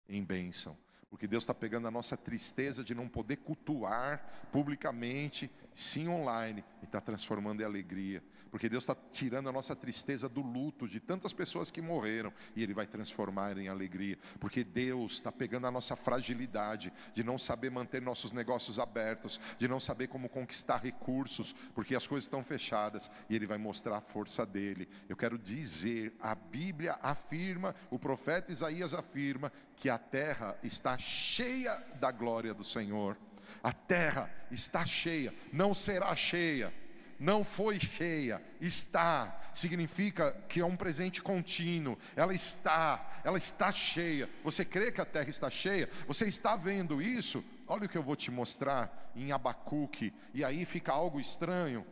em bênção. Porque Deus está pegando a nossa tristeza de não poder cultuar publicamente, sim online, e está transformando em alegria porque Deus está tirando a nossa tristeza do luto de tantas pessoas que morreram e Ele vai transformar em alegria, porque Deus está pegando a nossa fragilidade de não saber manter nossos negócios abertos, de não saber como conquistar recursos, porque as coisas estão fechadas e Ele vai mostrar a força dele. Eu quero dizer, a Bíblia afirma, o profeta Isaías afirma que a terra está cheia da glória do Senhor. A terra está cheia, não será cheia não foi cheia, está, significa que é um presente contínuo, ela está, ela está cheia. Você crê que a terra está cheia? Você está vendo isso? Olha o que eu vou te mostrar em Abacuque, e aí fica algo estranho,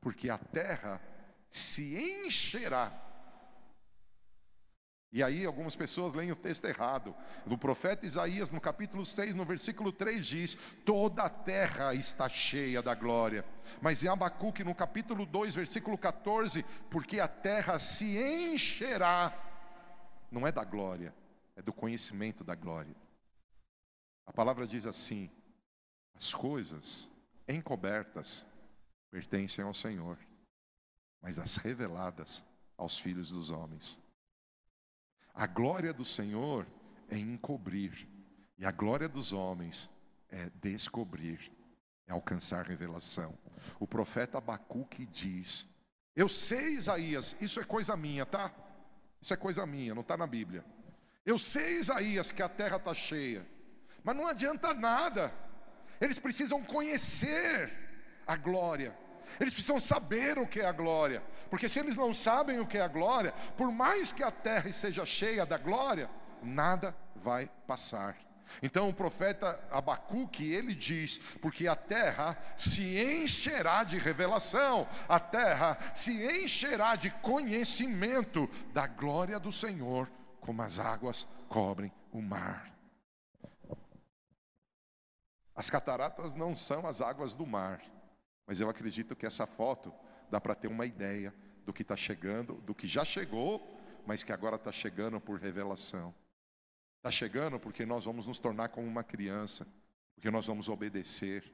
porque a terra se encherá e aí algumas pessoas leem o texto errado. No profeta Isaías, no capítulo 6, no versículo 3 diz: "Toda a terra está cheia da glória". Mas em Abacuque, no capítulo 2, versículo 14, porque a terra se encherá, não é da glória, é do conhecimento da glória. A palavra diz assim: as coisas encobertas pertencem ao Senhor, mas as reveladas aos filhos dos homens. A glória do Senhor é encobrir, e a glória dos homens é descobrir, é alcançar revelação. O profeta Abacuque diz: Eu sei, Isaías, isso é coisa minha, tá? Isso é coisa minha, não está na Bíblia. Eu sei, Isaías, que a terra está cheia, mas não adianta nada, eles precisam conhecer a glória, Eles precisam saber o que é a glória, porque se eles não sabem o que é a glória, por mais que a terra esteja cheia da glória, nada vai passar. Então o profeta Abacuque, ele diz: porque a terra se encherá de revelação, a terra se encherá de conhecimento da glória do Senhor, como as águas cobrem o mar. As cataratas não são as águas do mar, mas eu acredito que essa foto dá para ter uma ideia do que está chegando, do que já chegou, mas que agora está chegando por revelação. Está chegando porque nós vamos nos tornar como uma criança, porque nós vamos obedecer.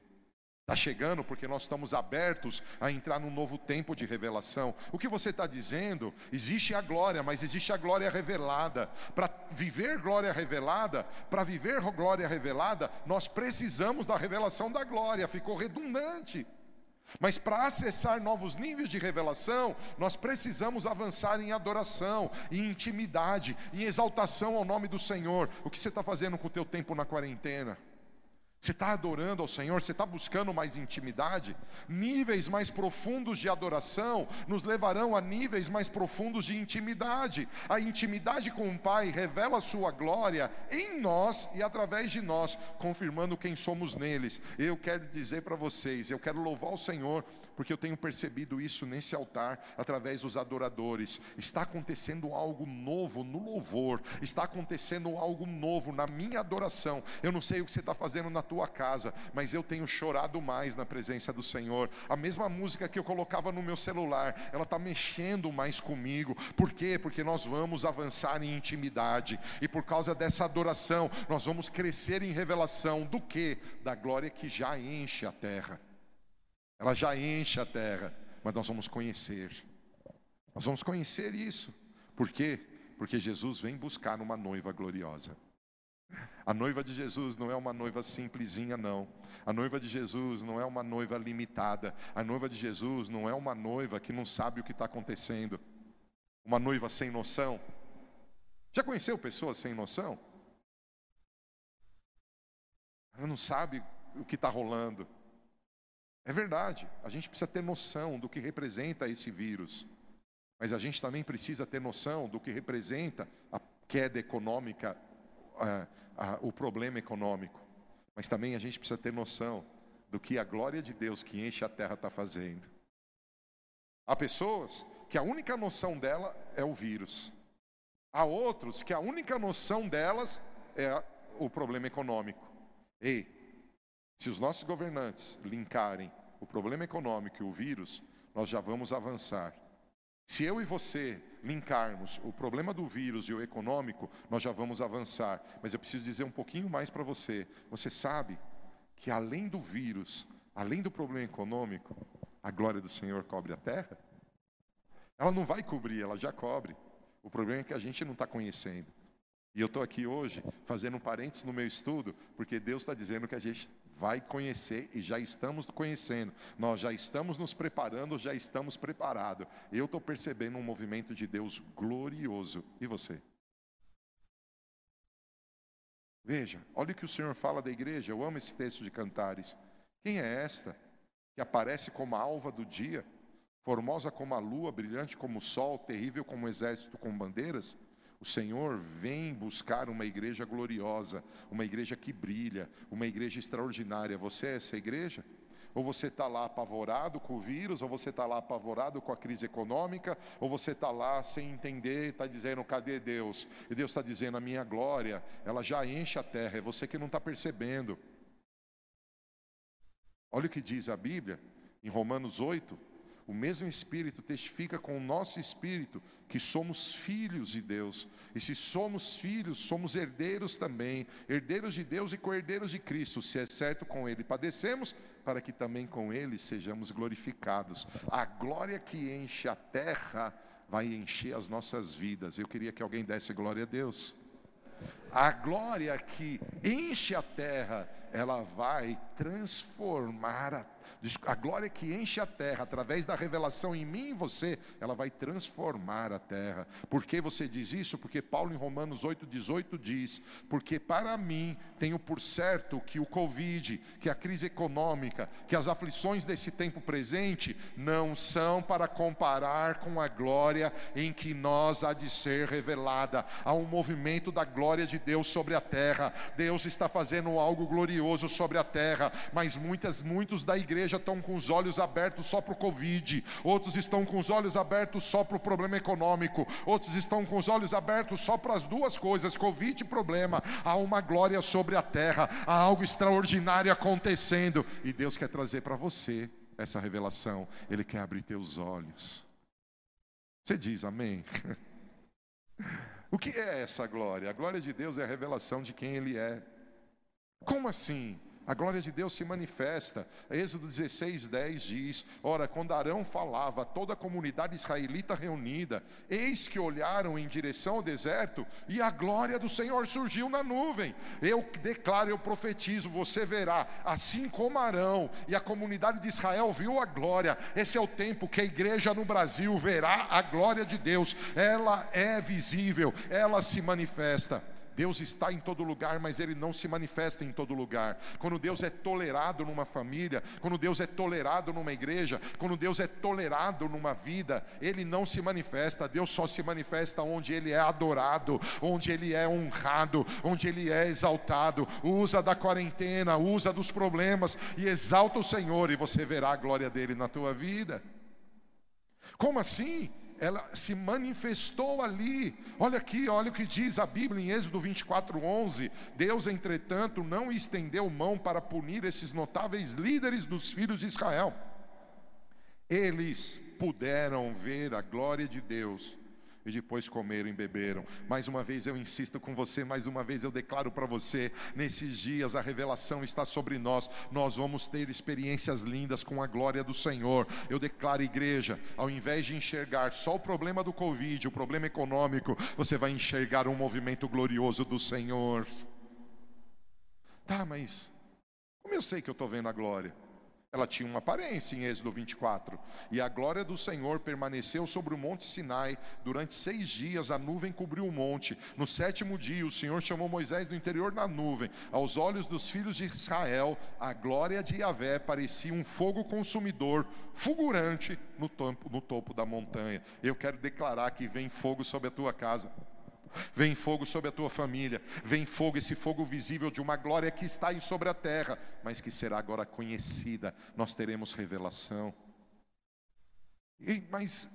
Está chegando porque nós estamos abertos a entrar num novo tempo de revelação. O que você está dizendo? Existe a glória, mas existe a glória revelada. Para viver glória revelada, para viver glória revelada, nós precisamos da revelação da glória. Ficou redundante. Mas para acessar novos níveis de revelação, nós precisamos avançar em adoração, em intimidade, em exaltação ao nome do Senhor. O que você está fazendo com o teu tempo na quarentena? Você está adorando ao Senhor? Você está buscando mais intimidade? Níveis mais profundos de adoração nos levarão a níveis mais profundos de intimidade. A intimidade com o Pai revela a sua glória em nós e através de nós, confirmando quem somos neles. Eu quero dizer para vocês, eu quero louvar o Senhor porque eu tenho percebido isso nesse altar, através dos adoradores. Está acontecendo algo novo no louvor, está acontecendo algo novo na minha adoração. Eu não sei o que você está fazendo na tua casa, mas eu tenho chorado mais na presença do Senhor. A mesma música que eu colocava no meu celular, ela está mexendo mais comigo. Por quê? Porque nós vamos avançar em intimidade, e por causa dessa adoração, nós vamos crescer em revelação do que? Da glória que já enche a terra. Ela já enche a terra, mas nós vamos conhecer. Nós vamos conhecer isso. Por quê? Porque Jesus vem buscar uma noiva gloriosa. A noiva de Jesus não é uma noiva simplesinha, não. A noiva de Jesus não é uma noiva limitada. A noiva de Jesus não é uma noiva que não sabe o que está acontecendo. Uma noiva sem noção. Já conheceu pessoas sem noção? Ela não sabe o que está rolando. É verdade, a gente precisa ter noção do que representa esse vírus, mas a gente também precisa ter noção do que representa a queda econômica, a, a, o problema econômico, mas também a gente precisa ter noção do que a glória de Deus que enche a terra está fazendo. Há pessoas que a única noção dela é o vírus, há outros que a única noção delas é o problema econômico. Ei, se os nossos governantes linkarem o problema econômico e o vírus, nós já vamos avançar. Se eu e você linkarmos o problema do vírus e o econômico, nós já vamos avançar. Mas eu preciso dizer um pouquinho mais para você. Você sabe que além do vírus, além do problema econômico, a glória do Senhor cobre a terra? Ela não vai cobrir, ela já cobre. O problema é que a gente não está conhecendo. E eu estou aqui hoje fazendo um parênteses no meu estudo, porque Deus está dizendo que a gente vai conhecer e já estamos conhecendo. Nós já estamos nos preparando, já estamos preparados. Eu estou percebendo um movimento de Deus glorioso. E você? Veja, olha o que o Senhor fala da igreja. Eu amo esse texto de Cantares. Quem é esta que aparece como a alva do dia, formosa como a lua, brilhante como o sol, terrível como um exército com bandeiras? O Senhor vem buscar uma igreja gloriosa, uma igreja que brilha, uma igreja extraordinária. Você é essa igreja? Ou você está lá apavorado com o vírus, ou você está lá apavorado com a crise econômica, ou você está lá sem entender, está dizendo: cadê Deus? E Deus está dizendo: a minha glória, ela já enche a terra, é você que não está percebendo. Olha o que diz a Bíblia em Romanos 8, o mesmo Espírito testifica com o nosso espírito que somos filhos de Deus. E se somos filhos, somos herdeiros também, herdeiros de Deus e co-herdeiros de Cristo. Se é certo com Ele padecemos, para que também com Ele sejamos glorificados. A glória que enche a terra vai encher as nossas vidas. Eu queria que alguém desse glória a Deus. A glória que enche a terra, ela vai transformar a a glória que enche a terra, através da revelação em mim e você, ela vai transformar a terra. Por que você diz isso? Porque Paulo em Romanos 8,18 diz: Porque para mim tenho por certo que o Covid, que a crise econômica, que as aflições desse tempo presente não são para comparar com a glória em que nós há de ser revelada. Há um movimento da glória de Deus sobre a terra. Deus está fazendo algo glorioso sobre a terra, mas muitas, muitos da igreja estão com os olhos abertos só para o Covid, outros estão com os olhos abertos só para o problema econômico, outros estão com os olhos abertos só para as duas coisas, Covid e problema. Há uma glória sobre a terra, há algo extraordinário acontecendo, e Deus quer trazer para você essa revelação, Ele quer abrir teus olhos. Você diz amém? O que é essa glória? A glória de Deus é a revelação de quem Ele é. Como assim? A glória de Deus se manifesta. Êxodo 16, 10 diz: Ora, quando Arão falava, toda a comunidade israelita reunida, eis que olharam em direção ao deserto, e a glória do Senhor surgiu na nuvem. Eu declaro, eu profetizo, você verá, assim como Arão e a comunidade de Israel viu a glória, esse é o tempo que a igreja no Brasil verá a glória de Deus, ela é visível, ela se manifesta. Deus está em todo lugar, mas Ele não se manifesta em todo lugar. Quando Deus é tolerado numa família, quando Deus é tolerado numa igreja, quando Deus é tolerado numa vida, Ele não se manifesta. Deus só se manifesta onde Ele é adorado, onde Ele é honrado, onde Ele é exaltado. Usa da quarentena, usa dos problemas e exalta o Senhor, e você verá a glória dele na tua vida. Como assim? Ela se manifestou ali. Olha aqui, olha o que diz a Bíblia em Êxodo 24, 11. Deus, entretanto, não estendeu mão para punir esses notáveis líderes dos filhos de Israel. Eles puderam ver a glória de Deus e depois comeram e beberam. Mais uma vez eu insisto com você, mais uma vez eu declaro para você: nesses dias a revelação está sobre nós, nós vamos ter experiências lindas com a glória do Senhor. Eu declaro, igreja, ao invés de enxergar só o problema do Covid, o problema econômico, você vai enxergar um movimento glorioso do Senhor. Tá, mas como eu sei que eu estou vendo a glória? Ela tinha uma aparência em Êxodo 24. E a glória do Senhor permaneceu sobre o monte Sinai. Durante seis dias a nuvem cobriu o monte. No sétimo dia o Senhor chamou Moisés do interior da nuvem. Aos olhos dos filhos de Israel, a glória de Yahvé parecia um fogo consumidor, fulgurante no topo, no topo da montanha. Eu quero declarar que vem fogo sobre a tua casa. Vem fogo sobre a tua família, vem fogo, esse fogo visível de uma glória que está sobre a terra, mas que será agora conhecida, nós teremos revelação. E, mas,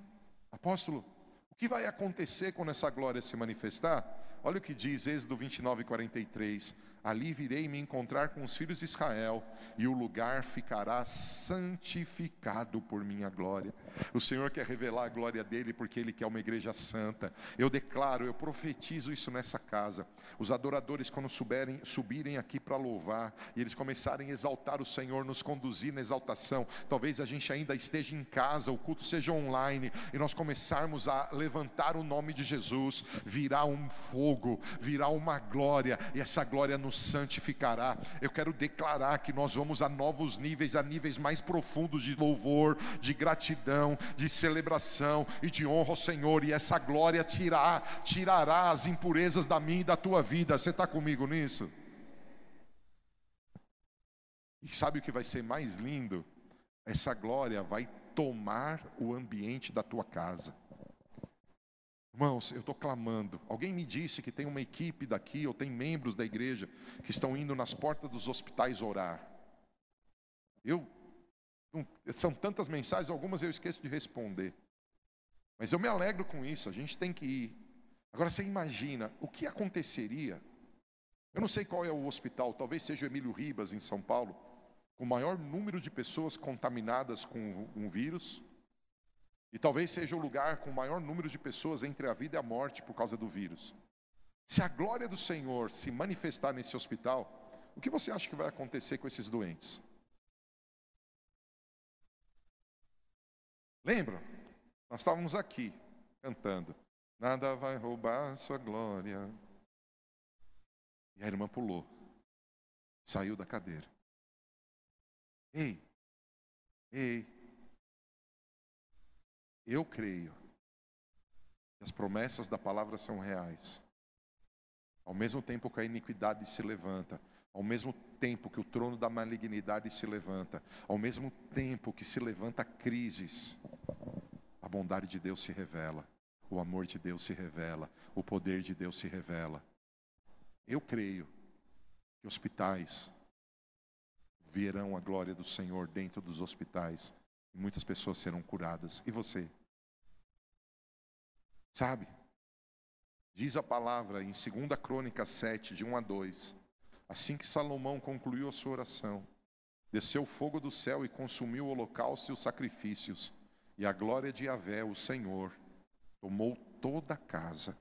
apóstolo, o que vai acontecer quando essa glória se manifestar? Olha o que diz Êxodo 29, 43. Ali virei me encontrar com os filhos de Israel, e o lugar ficará santificado por minha glória. O Senhor quer revelar a glória dele porque ele quer uma igreja santa. Eu declaro, eu profetizo isso nessa casa. Os adoradores, quando subirem, aqui para louvar, e eles começarem a exaltar o Senhor, nos conduzir na exaltação. Talvez a gente ainda esteja em casa, o culto seja online, e nós começarmos a levantar o nome de Jesus, virá um fogo, virá uma glória, e essa glória nos santificará. Eu quero declarar que nós vamos a novos níveis, a níveis mais profundos de louvor, de gratidão, de celebração e de honra ao Senhor, e essa glória tirará, tirará as impurezas da minha e da tua vida. Você está comigo nisso? E sabe o que vai ser mais lindo? Essa glória vai tomar o ambiente da tua casa. Irmãos, eu estou clamando. Alguém me disse que tem uma equipe daqui, ou tem membros da igreja, que estão indo nas portas dos hospitais orar. Eu, são tantas mensagens, algumas eu esqueço de responder. Mas eu me alegro com isso, a gente tem que ir. Agora você imagina o que aconteceria. Eu não sei qual é o hospital, talvez seja o Emílio Ribas, em São Paulo, com o maior número de pessoas contaminadas com um vírus e talvez seja o lugar com o maior número de pessoas entre a vida e a morte por causa do vírus. Se a glória do Senhor se manifestar nesse hospital, o que você acha que vai acontecer com esses doentes? Lembra? Nós estávamos aqui cantando. Nada vai roubar sua glória. E a irmã pulou, saiu da cadeira. Ei, Ei, eu creio que as promessas da palavra são reais. Ao mesmo tempo que a iniquidade se levanta, ao mesmo tempo que o trono da malignidade se levanta, ao mesmo tempo que se levanta crises, a bondade de Deus se revela, o amor de Deus se revela, o poder de Deus se revela. Eu creio que hospitais verão a glória do Senhor dentro dos hospitais muitas pessoas serão curadas. E você? Sabe? Diz a palavra em 2 Crônica 7, de 1 a 2. Assim que Salomão concluiu a sua oração, desceu o fogo do céu e consumiu o holocausto e os sacrifícios, e a glória de Yahvé, o Senhor, tomou toda a casa.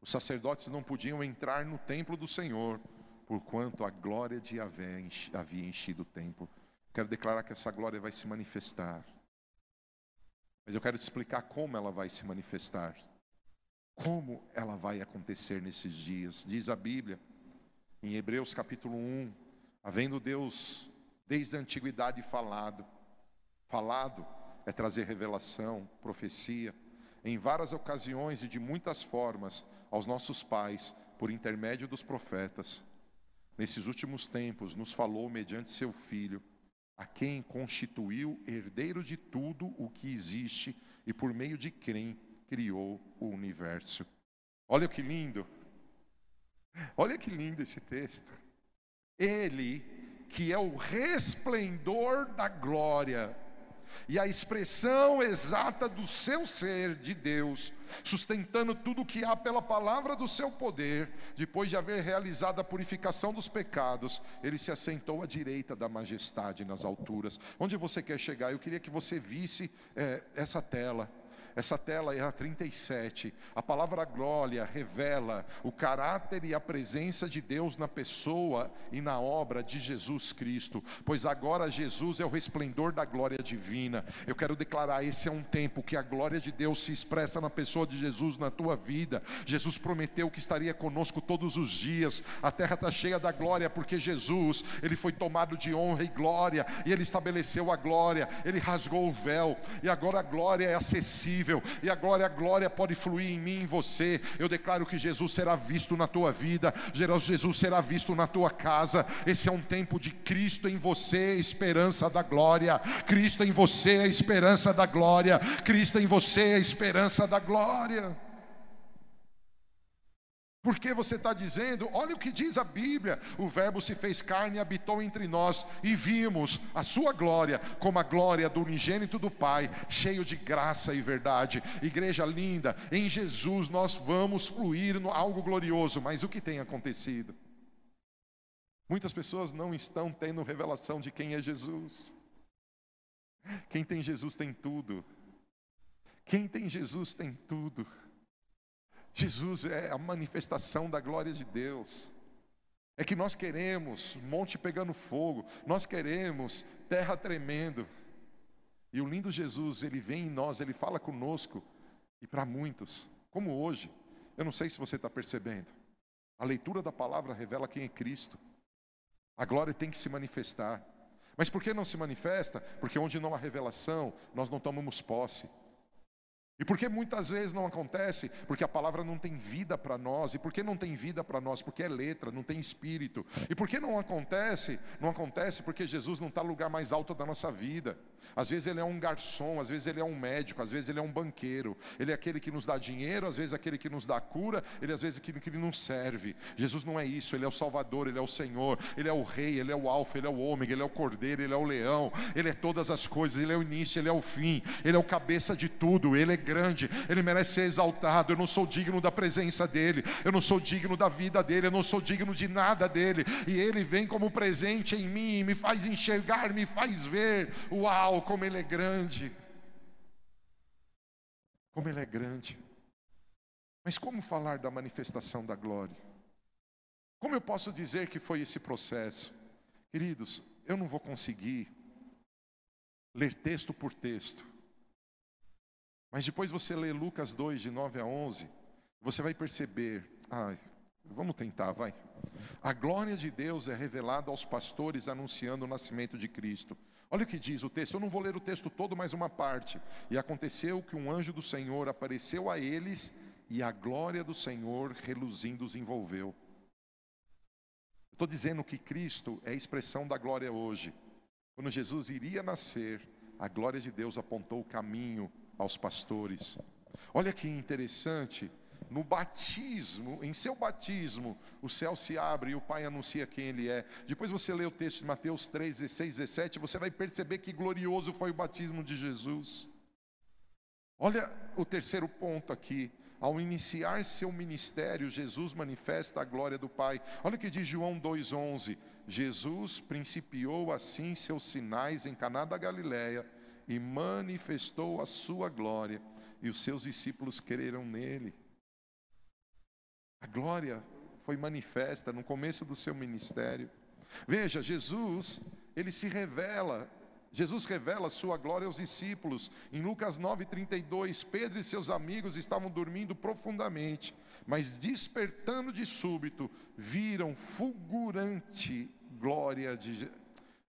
Os sacerdotes não podiam entrar no templo do Senhor, porquanto a glória de Yahvé havia enchido o templo. Quero declarar que essa glória vai se manifestar. Mas eu quero te explicar como ela vai se manifestar. Como ela vai acontecer nesses dias? Diz a Bíblia, em Hebreus capítulo 1, havendo Deus desde a antiguidade falado, falado é trazer revelação, profecia, em várias ocasiões e de muitas formas aos nossos pais, por intermédio dos profetas. Nesses últimos tempos, nos falou mediante seu Filho, a quem constituiu herdeiro de tudo o que existe e por meio de quem criou o universo. Olha que lindo. Olha que lindo esse texto. Ele, que é o resplendor da glória e a expressão exata do seu ser de Deus, sustentando tudo o que há pela palavra do seu poder, depois de haver realizado a purificação dos pecados, ele se assentou à direita da majestade nas alturas. Onde você quer chegar? Eu queria que você visse é, essa tela. Essa tela é a 37. A palavra glória revela o caráter e a presença de Deus na pessoa e na obra de Jesus Cristo, pois agora Jesus é o resplendor da glória divina. Eu quero declarar: esse é um tempo que a glória de Deus se expressa na pessoa de Jesus na tua vida. Jesus prometeu que estaria conosco todos os dias. A terra está cheia da glória, porque Jesus, ele foi tomado de honra e glória, e ele estabeleceu a glória, ele rasgou o véu, e agora a glória é acessível e agora a glória pode fluir em mim em você. Eu declaro que Jesus será visto na tua vida, Jesus será visto na tua casa. Esse é um tempo de Cristo em você, esperança da glória. Cristo em você, a esperança da glória. Cristo em você, a esperança da glória. Porque você está dizendo, olha o que diz a Bíblia: o Verbo se fez carne e habitou entre nós, e vimos a sua glória, como a glória do unigênito do Pai, cheio de graça e verdade. Igreja linda, em Jesus nós vamos fluir no algo glorioso, mas o que tem acontecido? Muitas pessoas não estão tendo revelação de quem é Jesus. Quem tem Jesus tem tudo. Quem tem Jesus tem tudo. Jesus é a manifestação da glória de Deus. É que nós queremos monte pegando fogo, nós queremos terra tremendo. E o lindo Jesus, ele vem em nós, ele fala conosco, e para muitos, como hoje, eu não sei se você está percebendo, a leitura da palavra revela quem é Cristo. A glória tem que se manifestar. Mas por que não se manifesta? Porque onde não há revelação, nós não tomamos posse. E por que muitas vezes não acontece? Porque a palavra não tem vida para nós. E por que não tem vida para nós? Porque é letra, não tem espírito. E por que não acontece? Não acontece porque Jesus não está no lugar mais alto da nossa vida. Às vezes ele é um garçom, às vezes ele é um médico, às vezes ele é um banqueiro. Ele é aquele que nos dá dinheiro, às vezes é aquele que nos dá cura, ele às vezes é aquele que nos serve. Jesus não é isso, ele é o Salvador, ele é o Senhor, ele é o Rei, ele é o Alfa, ele é o Ômega, ele é o Cordeiro, ele é o Leão, ele é todas as coisas, ele é o início, ele é o fim, ele é o cabeça de tudo, ele é grande, ele merece ser exaltado. Eu não sou digno da presença dele, eu não sou digno da vida dele, eu não sou digno de nada dele, e ele vem como presente em mim, me faz enxergar, me faz ver. Uau, como ele é grande! Como ele é grande! Mas como falar da manifestação da glória? Como eu posso dizer que foi esse processo? Queridos, eu não vou conseguir ler texto por texto. Mas depois você lê Lucas 2, de 9 a 11, você vai perceber. Ai, vamos tentar, vai. A glória de Deus é revelada aos pastores anunciando o nascimento de Cristo. Olha o que diz o texto, eu não vou ler o texto todo, mas uma parte. E aconteceu que um anjo do Senhor apareceu a eles e a glória do Senhor reluzindo os envolveu. Estou dizendo que Cristo é a expressão da glória hoje. Quando Jesus iria nascer, a glória de Deus apontou o caminho aos pastores. Olha que interessante, no batismo, em seu batismo, o céu se abre e o Pai anuncia quem Ele é. Depois você lê o texto de Mateus 3, 16, 17, você vai perceber que glorioso foi o batismo de Jesus. Olha o terceiro ponto aqui. Ao iniciar seu ministério, Jesus manifesta a glória do Pai. Olha o que diz João 2,11. Jesus principiou assim seus sinais em Caná da Galileia e manifestou a sua glória, e os seus discípulos creram nele. A glória foi manifesta no começo do seu ministério. Veja, Jesus, ele se revela, Jesus revela sua glória aos discípulos. Em Lucas 9:32, Pedro e seus amigos estavam dormindo profundamente, mas despertando de súbito, viram fulgurante glória de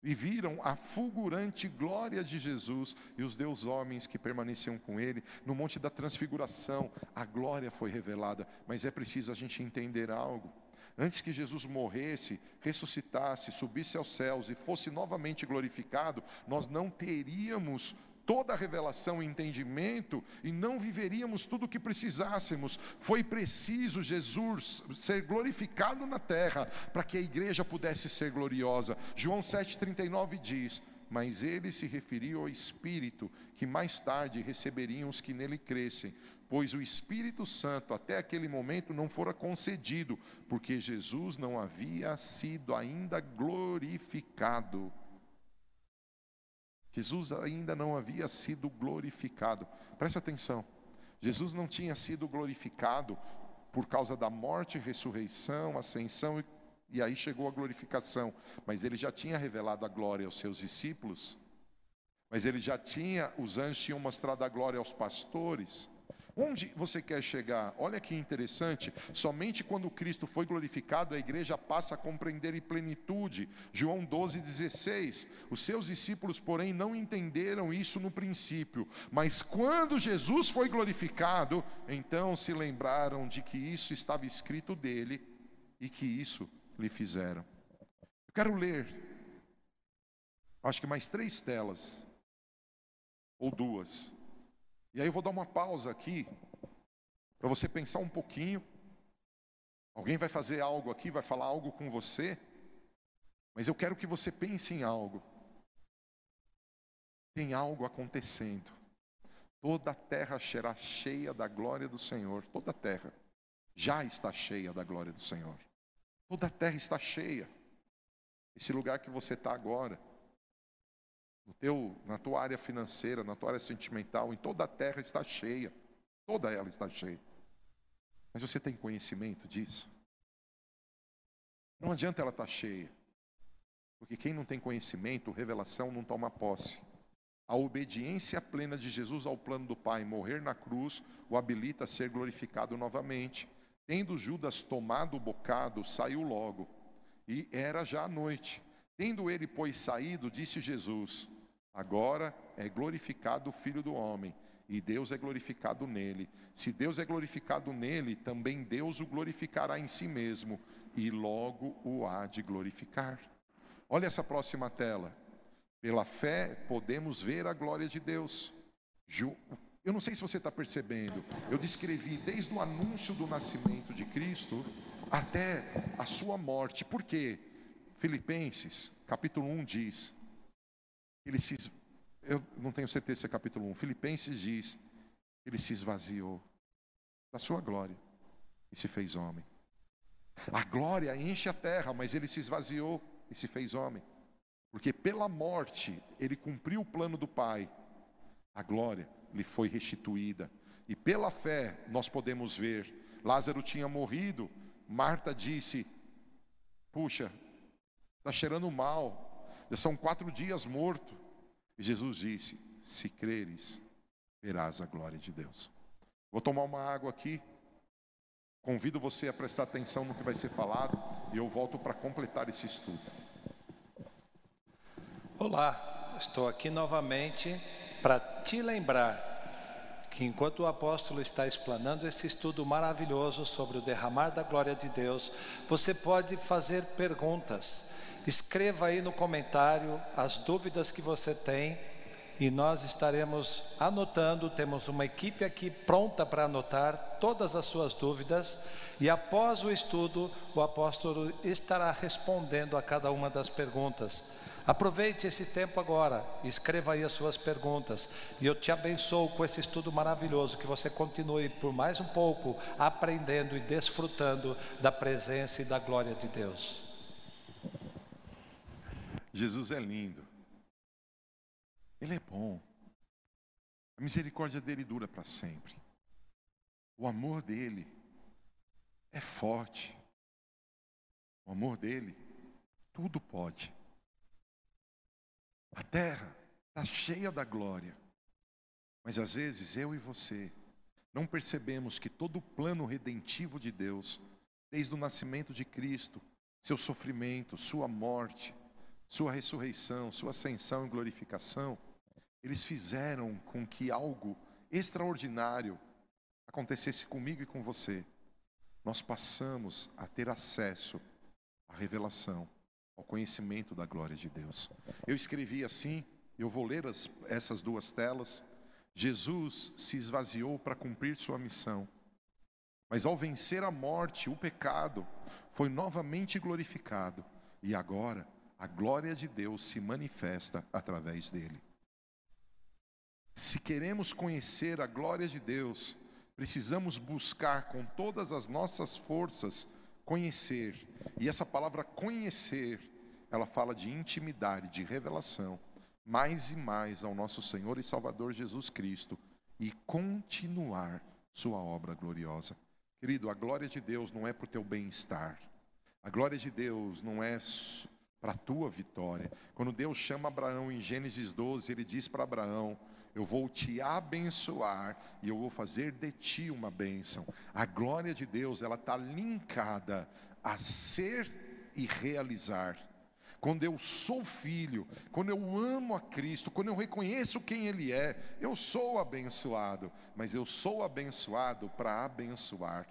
e viram a fulgurante glória de Jesus e os deus homens que permaneciam com ele. No Monte da Transfiguração, a glória foi revelada, mas é preciso a gente entender algo. Antes que Jesus morresse, ressuscitasse, subisse aos céus e fosse novamente glorificado, nós não teríamos toda a revelação e entendimento e não viveríamos tudo o que precisássemos. Foi preciso Jesus ser glorificado na terra para que a igreja pudesse ser gloriosa. João 7,39 diz: Mas ele se referiu ao Espírito que mais tarde receberiam os que nele crescem, pois o Espírito Santo até aquele momento não fora concedido, porque Jesus não havia sido ainda glorificado. Jesus ainda não havia sido glorificado. Preste atenção. Jesus não tinha sido glorificado por causa da morte, ressurreição, ascensão e, e aí chegou a glorificação, mas ele já tinha revelado a glória aos seus discípulos. Mas ele já tinha, os anjos tinham mostrado a glória aos pastores. Onde você quer chegar? Olha que interessante. Somente quando Cristo foi glorificado, a igreja passa a compreender em plenitude. João 12,16. Os seus discípulos, porém, não entenderam isso no princípio. Mas quando Jesus foi glorificado, então se lembraram de que isso estava escrito dele e que isso lhe fizeram. Eu quero ler, acho que mais três telas, ou duas e aí eu vou dar uma pausa aqui, para você pensar um pouquinho. Alguém vai fazer algo aqui, vai falar algo com você, mas eu quero que você pense em algo. Tem algo acontecendo. Toda a terra será cheia da glória do Senhor. Toda a terra já está cheia da glória do Senhor. Toda a terra está cheia. Esse lugar que você está agora no teu, na tua área financeira, na tua área sentimental, em toda a terra está cheia. Toda ela está cheia. Mas você tem conhecimento disso? Não adianta ela estar cheia. Porque quem não tem conhecimento, revelação, não toma posse. A obediência plena de Jesus ao plano do Pai, morrer na cruz, o habilita a ser glorificado novamente. Tendo Judas tomado o bocado, saiu logo. E era já a noite. Tendo ele, pois, saído, disse Jesus: Agora é glorificado o Filho do Homem, e Deus é glorificado nele. Se Deus é glorificado nele, também Deus o glorificará em si mesmo, e logo o há de glorificar. Olha essa próxima tela. Pela fé podemos ver a glória de Deus. Eu não sei se você está percebendo, eu descrevi desde o anúncio do nascimento de Cristo até a sua morte. Por quê? Filipenses, capítulo 1 diz: ele se, eu não tenho certeza se é capítulo 1, Filipenses diz, ele se esvaziou da sua glória e se fez homem. A glória enche a terra, mas ele se esvaziou e se fez homem. Porque pela morte ele cumpriu o plano do Pai. A glória lhe foi restituída. E pela fé nós podemos ver. Lázaro tinha morrido. Marta disse: Puxa, está cheirando mal. Já são quatro dias morto. E Jesus disse: Se creres, verás a glória de Deus. Vou tomar uma água aqui. Convido você a prestar atenção no que vai ser falado e eu volto para completar esse estudo. Olá, estou aqui novamente para te lembrar que enquanto o apóstolo está explanando esse estudo maravilhoso sobre o derramar da glória de Deus, você pode fazer perguntas. Escreva aí no comentário as dúvidas que você tem e nós estaremos anotando. Temos uma equipe aqui pronta para anotar todas as suas dúvidas e após o estudo, o apóstolo estará respondendo a cada uma das perguntas. Aproveite esse tempo agora, escreva aí as suas perguntas e eu te abençoo com esse estudo maravilhoso. Que você continue por mais um pouco aprendendo e desfrutando da presença e da glória de Deus. Jesus é lindo. Ele é bom. A misericórdia dele dura para sempre. O amor dele é forte. O amor dele tudo pode. A terra está cheia da glória. Mas às vezes eu e você não percebemos que todo o plano redentivo de Deus, desde o nascimento de Cristo, seu sofrimento, sua morte, sua ressurreição, sua ascensão e glorificação, eles fizeram com que algo extraordinário acontecesse comigo e com você. Nós passamos a ter acesso à revelação, ao conhecimento da glória de Deus. Eu escrevi assim, eu vou ler as, essas duas telas. Jesus se esvaziou para cumprir sua missão, mas ao vencer a morte, o pecado, foi novamente glorificado e agora a glória de Deus se manifesta através dele. Se queremos conhecer a glória de Deus, precisamos buscar com todas as nossas forças conhecer. E essa palavra conhecer, ela fala de intimidade, de revelação, mais e mais ao nosso Senhor e Salvador Jesus Cristo e continuar sua obra gloriosa. Querido, a glória de Deus não é para o teu bem-estar. A glória de Deus não é para a tua vitória. Quando Deus chama Abraão em Gênesis 12, ele diz para Abraão: Eu vou te abençoar e eu vou fazer de ti uma bênção. A glória de Deus, ela está linkada a ser e realizar. Quando eu sou filho, quando eu amo a Cristo, quando eu reconheço quem Ele é, eu sou abençoado, mas eu sou abençoado para abençoar.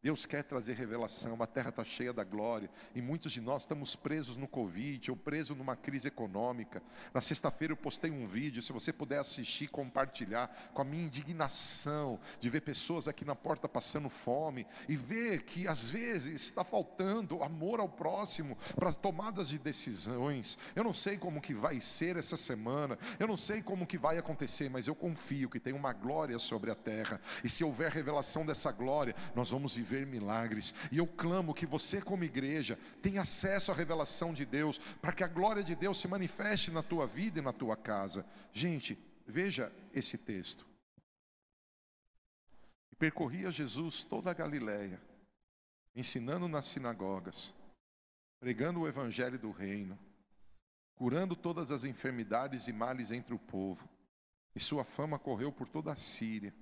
Deus quer trazer revelação, a terra está cheia da glória, e muitos de nós estamos presos no Covid, ou presos numa crise econômica. Na sexta-feira eu postei um vídeo, se você puder assistir, compartilhar, com a minha indignação de ver pessoas aqui na porta passando fome, e ver que às vezes está faltando amor ao próximo para as tomadas de decisões. Eu não sei como que vai ser essa semana, eu não sei como que vai acontecer, mas eu confio que tem uma glória sobre a terra, e se houver revelação dessa glória, nós vamos viver viver milagres. E eu clamo que você, como igreja, tenha acesso à revelação de Deus, para que a glória de Deus se manifeste na tua vida e na tua casa. Gente, veja esse texto. Percorria Jesus toda a Galiléia, ensinando nas sinagogas, pregando o evangelho do reino, curando todas as enfermidades e males entre o povo. E sua fama correu por toda a Síria.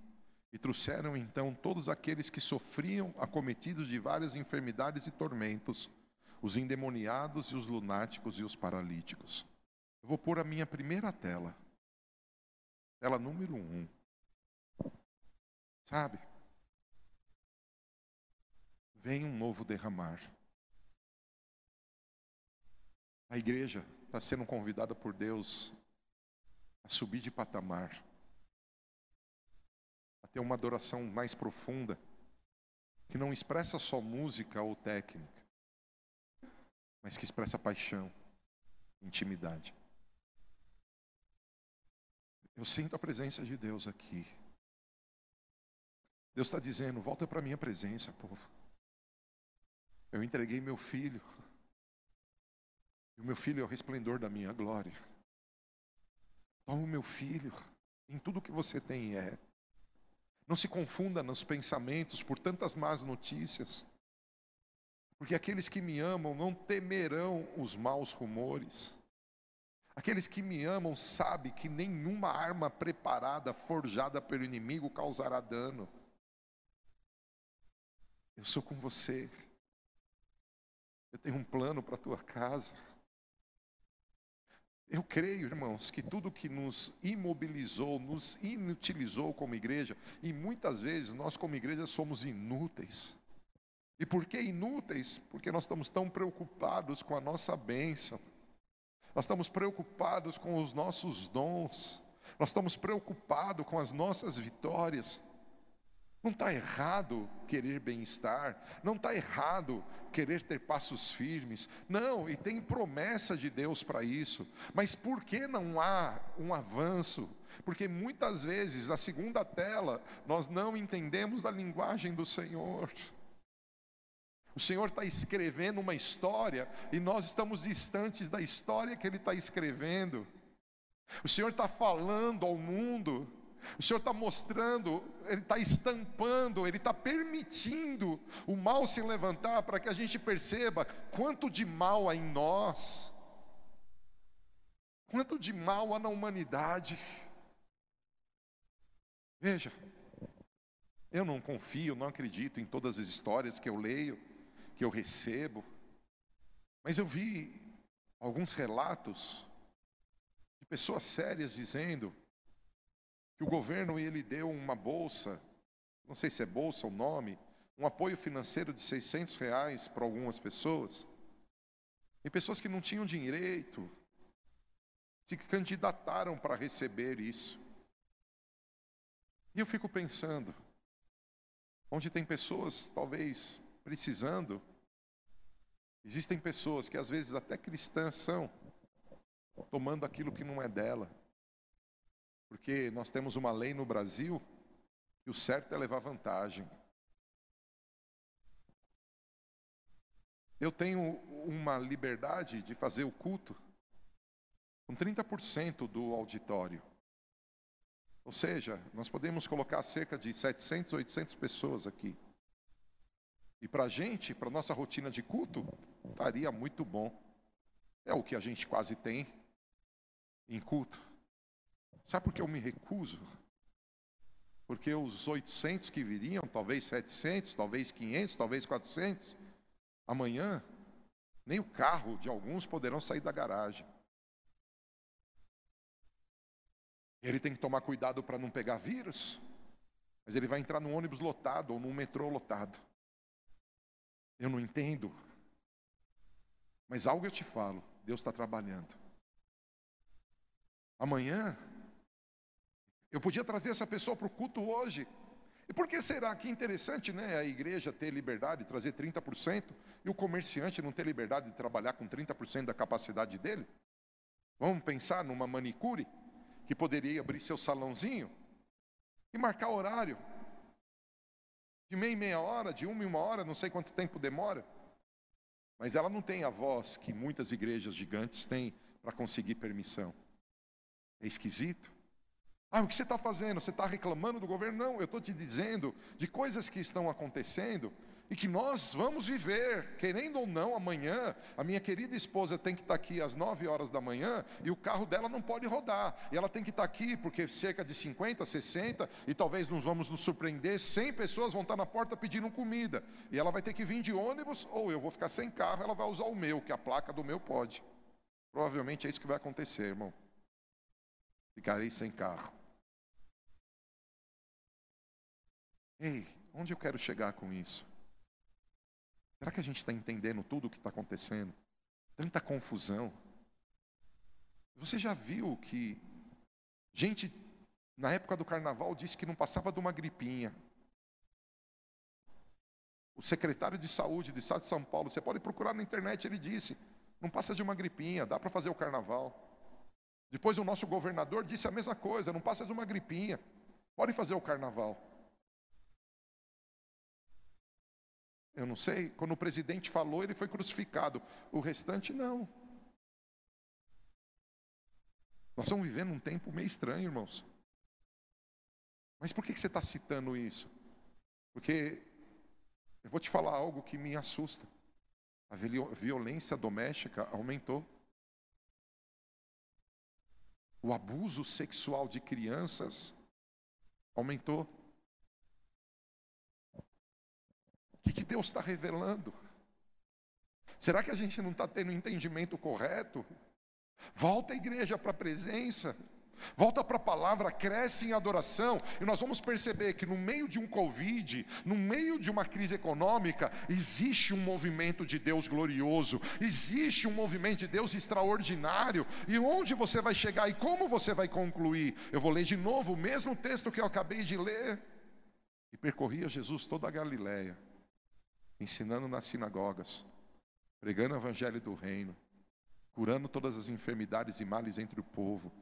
E trouxeram então todos aqueles que sofriam, acometidos de várias enfermidades e tormentos, os endemoniados e os lunáticos e os paralíticos. Eu vou pôr a minha primeira tela, tela número um. Sabe? Vem um novo derramar. A igreja está sendo convidada por Deus a subir de patamar ter uma adoração mais profunda, que não expressa só música ou técnica, mas que expressa paixão, intimidade. Eu sinto a presença de Deus aqui. Deus está dizendo: volta para a minha presença, povo. Eu entreguei meu filho. E o meu filho é o resplendor da minha glória. Toma o meu filho. Em tudo que você tem é. Não se confunda nos pensamentos por tantas más notícias, porque aqueles que me amam não temerão os maus rumores. Aqueles que me amam sabem que nenhuma arma preparada, forjada pelo inimigo, causará dano. Eu sou com você. Eu tenho um plano para a tua casa. Eu creio, irmãos, que tudo que nos imobilizou, nos inutilizou como igreja, e muitas vezes nós, como igreja, somos inúteis. E por que inúteis? Porque nós estamos tão preocupados com a nossa bênção, nós estamos preocupados com os nossos dons, nós estamos preocupados com as nossas vitórias. Não está errado querer bem-estar, não está errado querer ter passos firmes, não, e tem promessa de Deus para isso, mas por que não há um avanço? Porque muitas vezes, a segunda tela, nós não entendemos a linguagem do Senhor. O Senhor está escrevendo uma história e nós estamos distantes da história que Ele está escrevendo. O Senhor está falando ao mundo o Senhor está mostrando, Ele está estampando, Ele está permitindo o mal se levantar para que a gente perceba quanto de mal há em nós, quanto de mal há na humanidade. Veja, eu não confio, não acredito em todas as histórias que eu leio, que eu recebo, mas eu vi alguns relatos de pessoas sérias dizendo que o governo ele deu uma bolsa, não sei se é bolsa ou nome, um apoio financeiro de 600 reais para algumas pessoas, e pessoas que não tinham direito, se candidataram para receber isso. E eu fico pensando, onde tem pessoas talvez precisando, existem pessoas que às vezes até cristãs são, tomando aquilo que não é dela. Porque nós temos uma lei no Brasil que o certo é levar vantagem. Eu tenho uma liberdade de fazer o culto com 30% do auditório. Ou seja, nós podemos colocar cerca de 700, 800 pessoas aqui. E para a gente, para nossa rotina de culto, estaria muito bom. É o que a gente quase tem em culto. Sabe por que eu me recuso? Porque os 800 que viriam, talvez 700, talvez 500, talvez 400, amanhã, nem o carro de alguns poderão sair da garagem. Ele tem que tomar cuidado para não pegar vírus, mas ele vai entrar num ônibus lotado ou num metrô lotado. Eu não entendo. Mas algo eu te falo: Deus está trabalhando. Amanhã eu podia trazer essa pessoa para o culto hoje. E por que será que interessante, né, a igreja ter liberdade de trazer 30% e o comerciante não ter liberdade de trabalhar com 30% da capacidade dele? Vamos pensar numa manicure que poderia abrir seu salãozinho e marcar horário de meia e meia hora, de uma e uma hora, não sei quanto tempo demora. Mas ela não tem a voz que muitas igrejas gigantes têm para conseguir permissão. É esquisito. Ah, o que você está fazendo? Você está reclamando do governo? Não, eu estou te dizendo de coisas que estão acontecendo e que nós vamos viver, querendo ou não, amanhã. A minha querida esposa tem que estar tá aqui às 9 horas da manhã e o carro dela não pode rodar. E ela tem que estar tá aqui porque cerca de 50, 60 e talvez nos vamos nos surpreender, 100 pessoas vão estar tá na porta pedindo comida. E ela vai ter que vir de ônibus ou eu vou ficar sem carro, ela vai usar o meu, que a placa do meu pode. Provavelmente é isso que vai acontecer, irmão. Ficarei sem carro. Ei, onde eu quero chegar com isso? Será que a gente está entendendo tudo o que está acontecendo? Tanta confusão. Você já viu que gente, na época do carnaval, disse que não passava de uma gripinha. O secretário de saúde do estado de São Paulo, você pode procurar na internet, ele disse: não passa de uma gripinha, dá para fazer o carnaval. Depois o nosso governador disse a mesma coisa, não passa de uma gripinha, pode fazer o carnaval. Eu não sei, quando o presidente falou, ele foi crucificado. O restante, não. Nós estamos vivendo um tempo meio estranho, irmãos. Mas por que você está citando isso? Porque eu vou te falar algo que me assusta. A violência doméstica aumentou. O abuso sexual de crianças aumentou. que, que Deus está revelando? Será que a gente não está tendo o entendimento correto? Volta a igreja para a presença. Volta para a palavra, cresce em adoração, e nós vamos perceber que no meio de um Covid, no meio de uma crise econômica, existe um movimento de Deus glorioso, existe um movimento de Deus extraordinário, e onde você vai chegar e como você vai concluir? Eu vou ler de novo o mesmo texto que eu acabei de ler. E percorria Jesus toda a Galiléia, ensinando nas sinagogas, pregando o evangelho do reino, curando todas as enfermidades e males entre o povo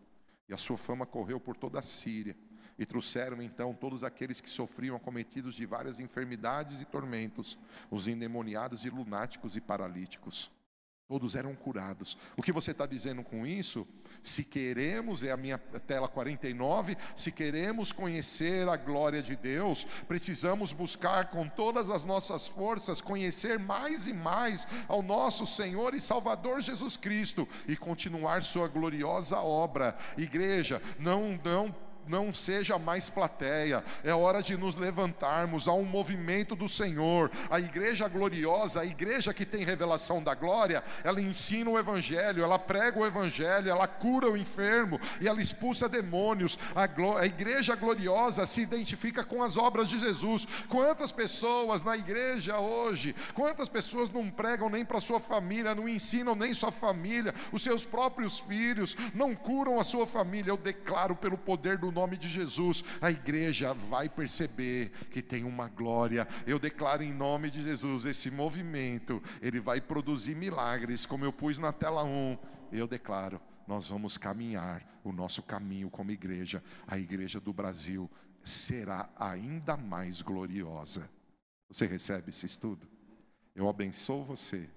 e a sua fama correu por toda a Síria. E trouxeram então todos aqueles que sofriam acometidos de várias enfermidades e tormentos, os endemoniados e lunáticos e paralíticos. Todos eram curados. O que você está dizendo com isso? Se queremos, é a minha tela 49, se queremos conhecer a glória de Deus, precisamos buscar com todas as nossas forças conhecer mais e mais ao nosso Senhor e Salvador Jesus Cristo e continuar sua gloriosa obra. Igreja, não não não seja mais plateia, é hora de nos levantarmos a um movimento do Senhor. A igreja gloriosa, a igreja que tem revelação da glória, ela ensina o evangelho, ela prega o evangelho, ela cura o enfermo e ela expulsa demônios. A, a igreja gloriosa se identifica com as obras de Jesus. Quantas pessoas na igreja hoje, quantas pessoas não pregam nem para sua família, não ensinam nem sua família, os seus próprios filhos, não curam a sua família. Eu declaro pelo poder do nome de Jesus, a igreja vai perceber que tem uma glória. Eu declaro em nome de Jesus, esse movimento, ele vai produzir milagres, como eu pus na tela 1. Eu declaro, nós vamos caminhar o nosso caminho como igreja. A igreja do Brasil será ainda mais gloriosa. Você recebe esse estudo? Eu abençoo você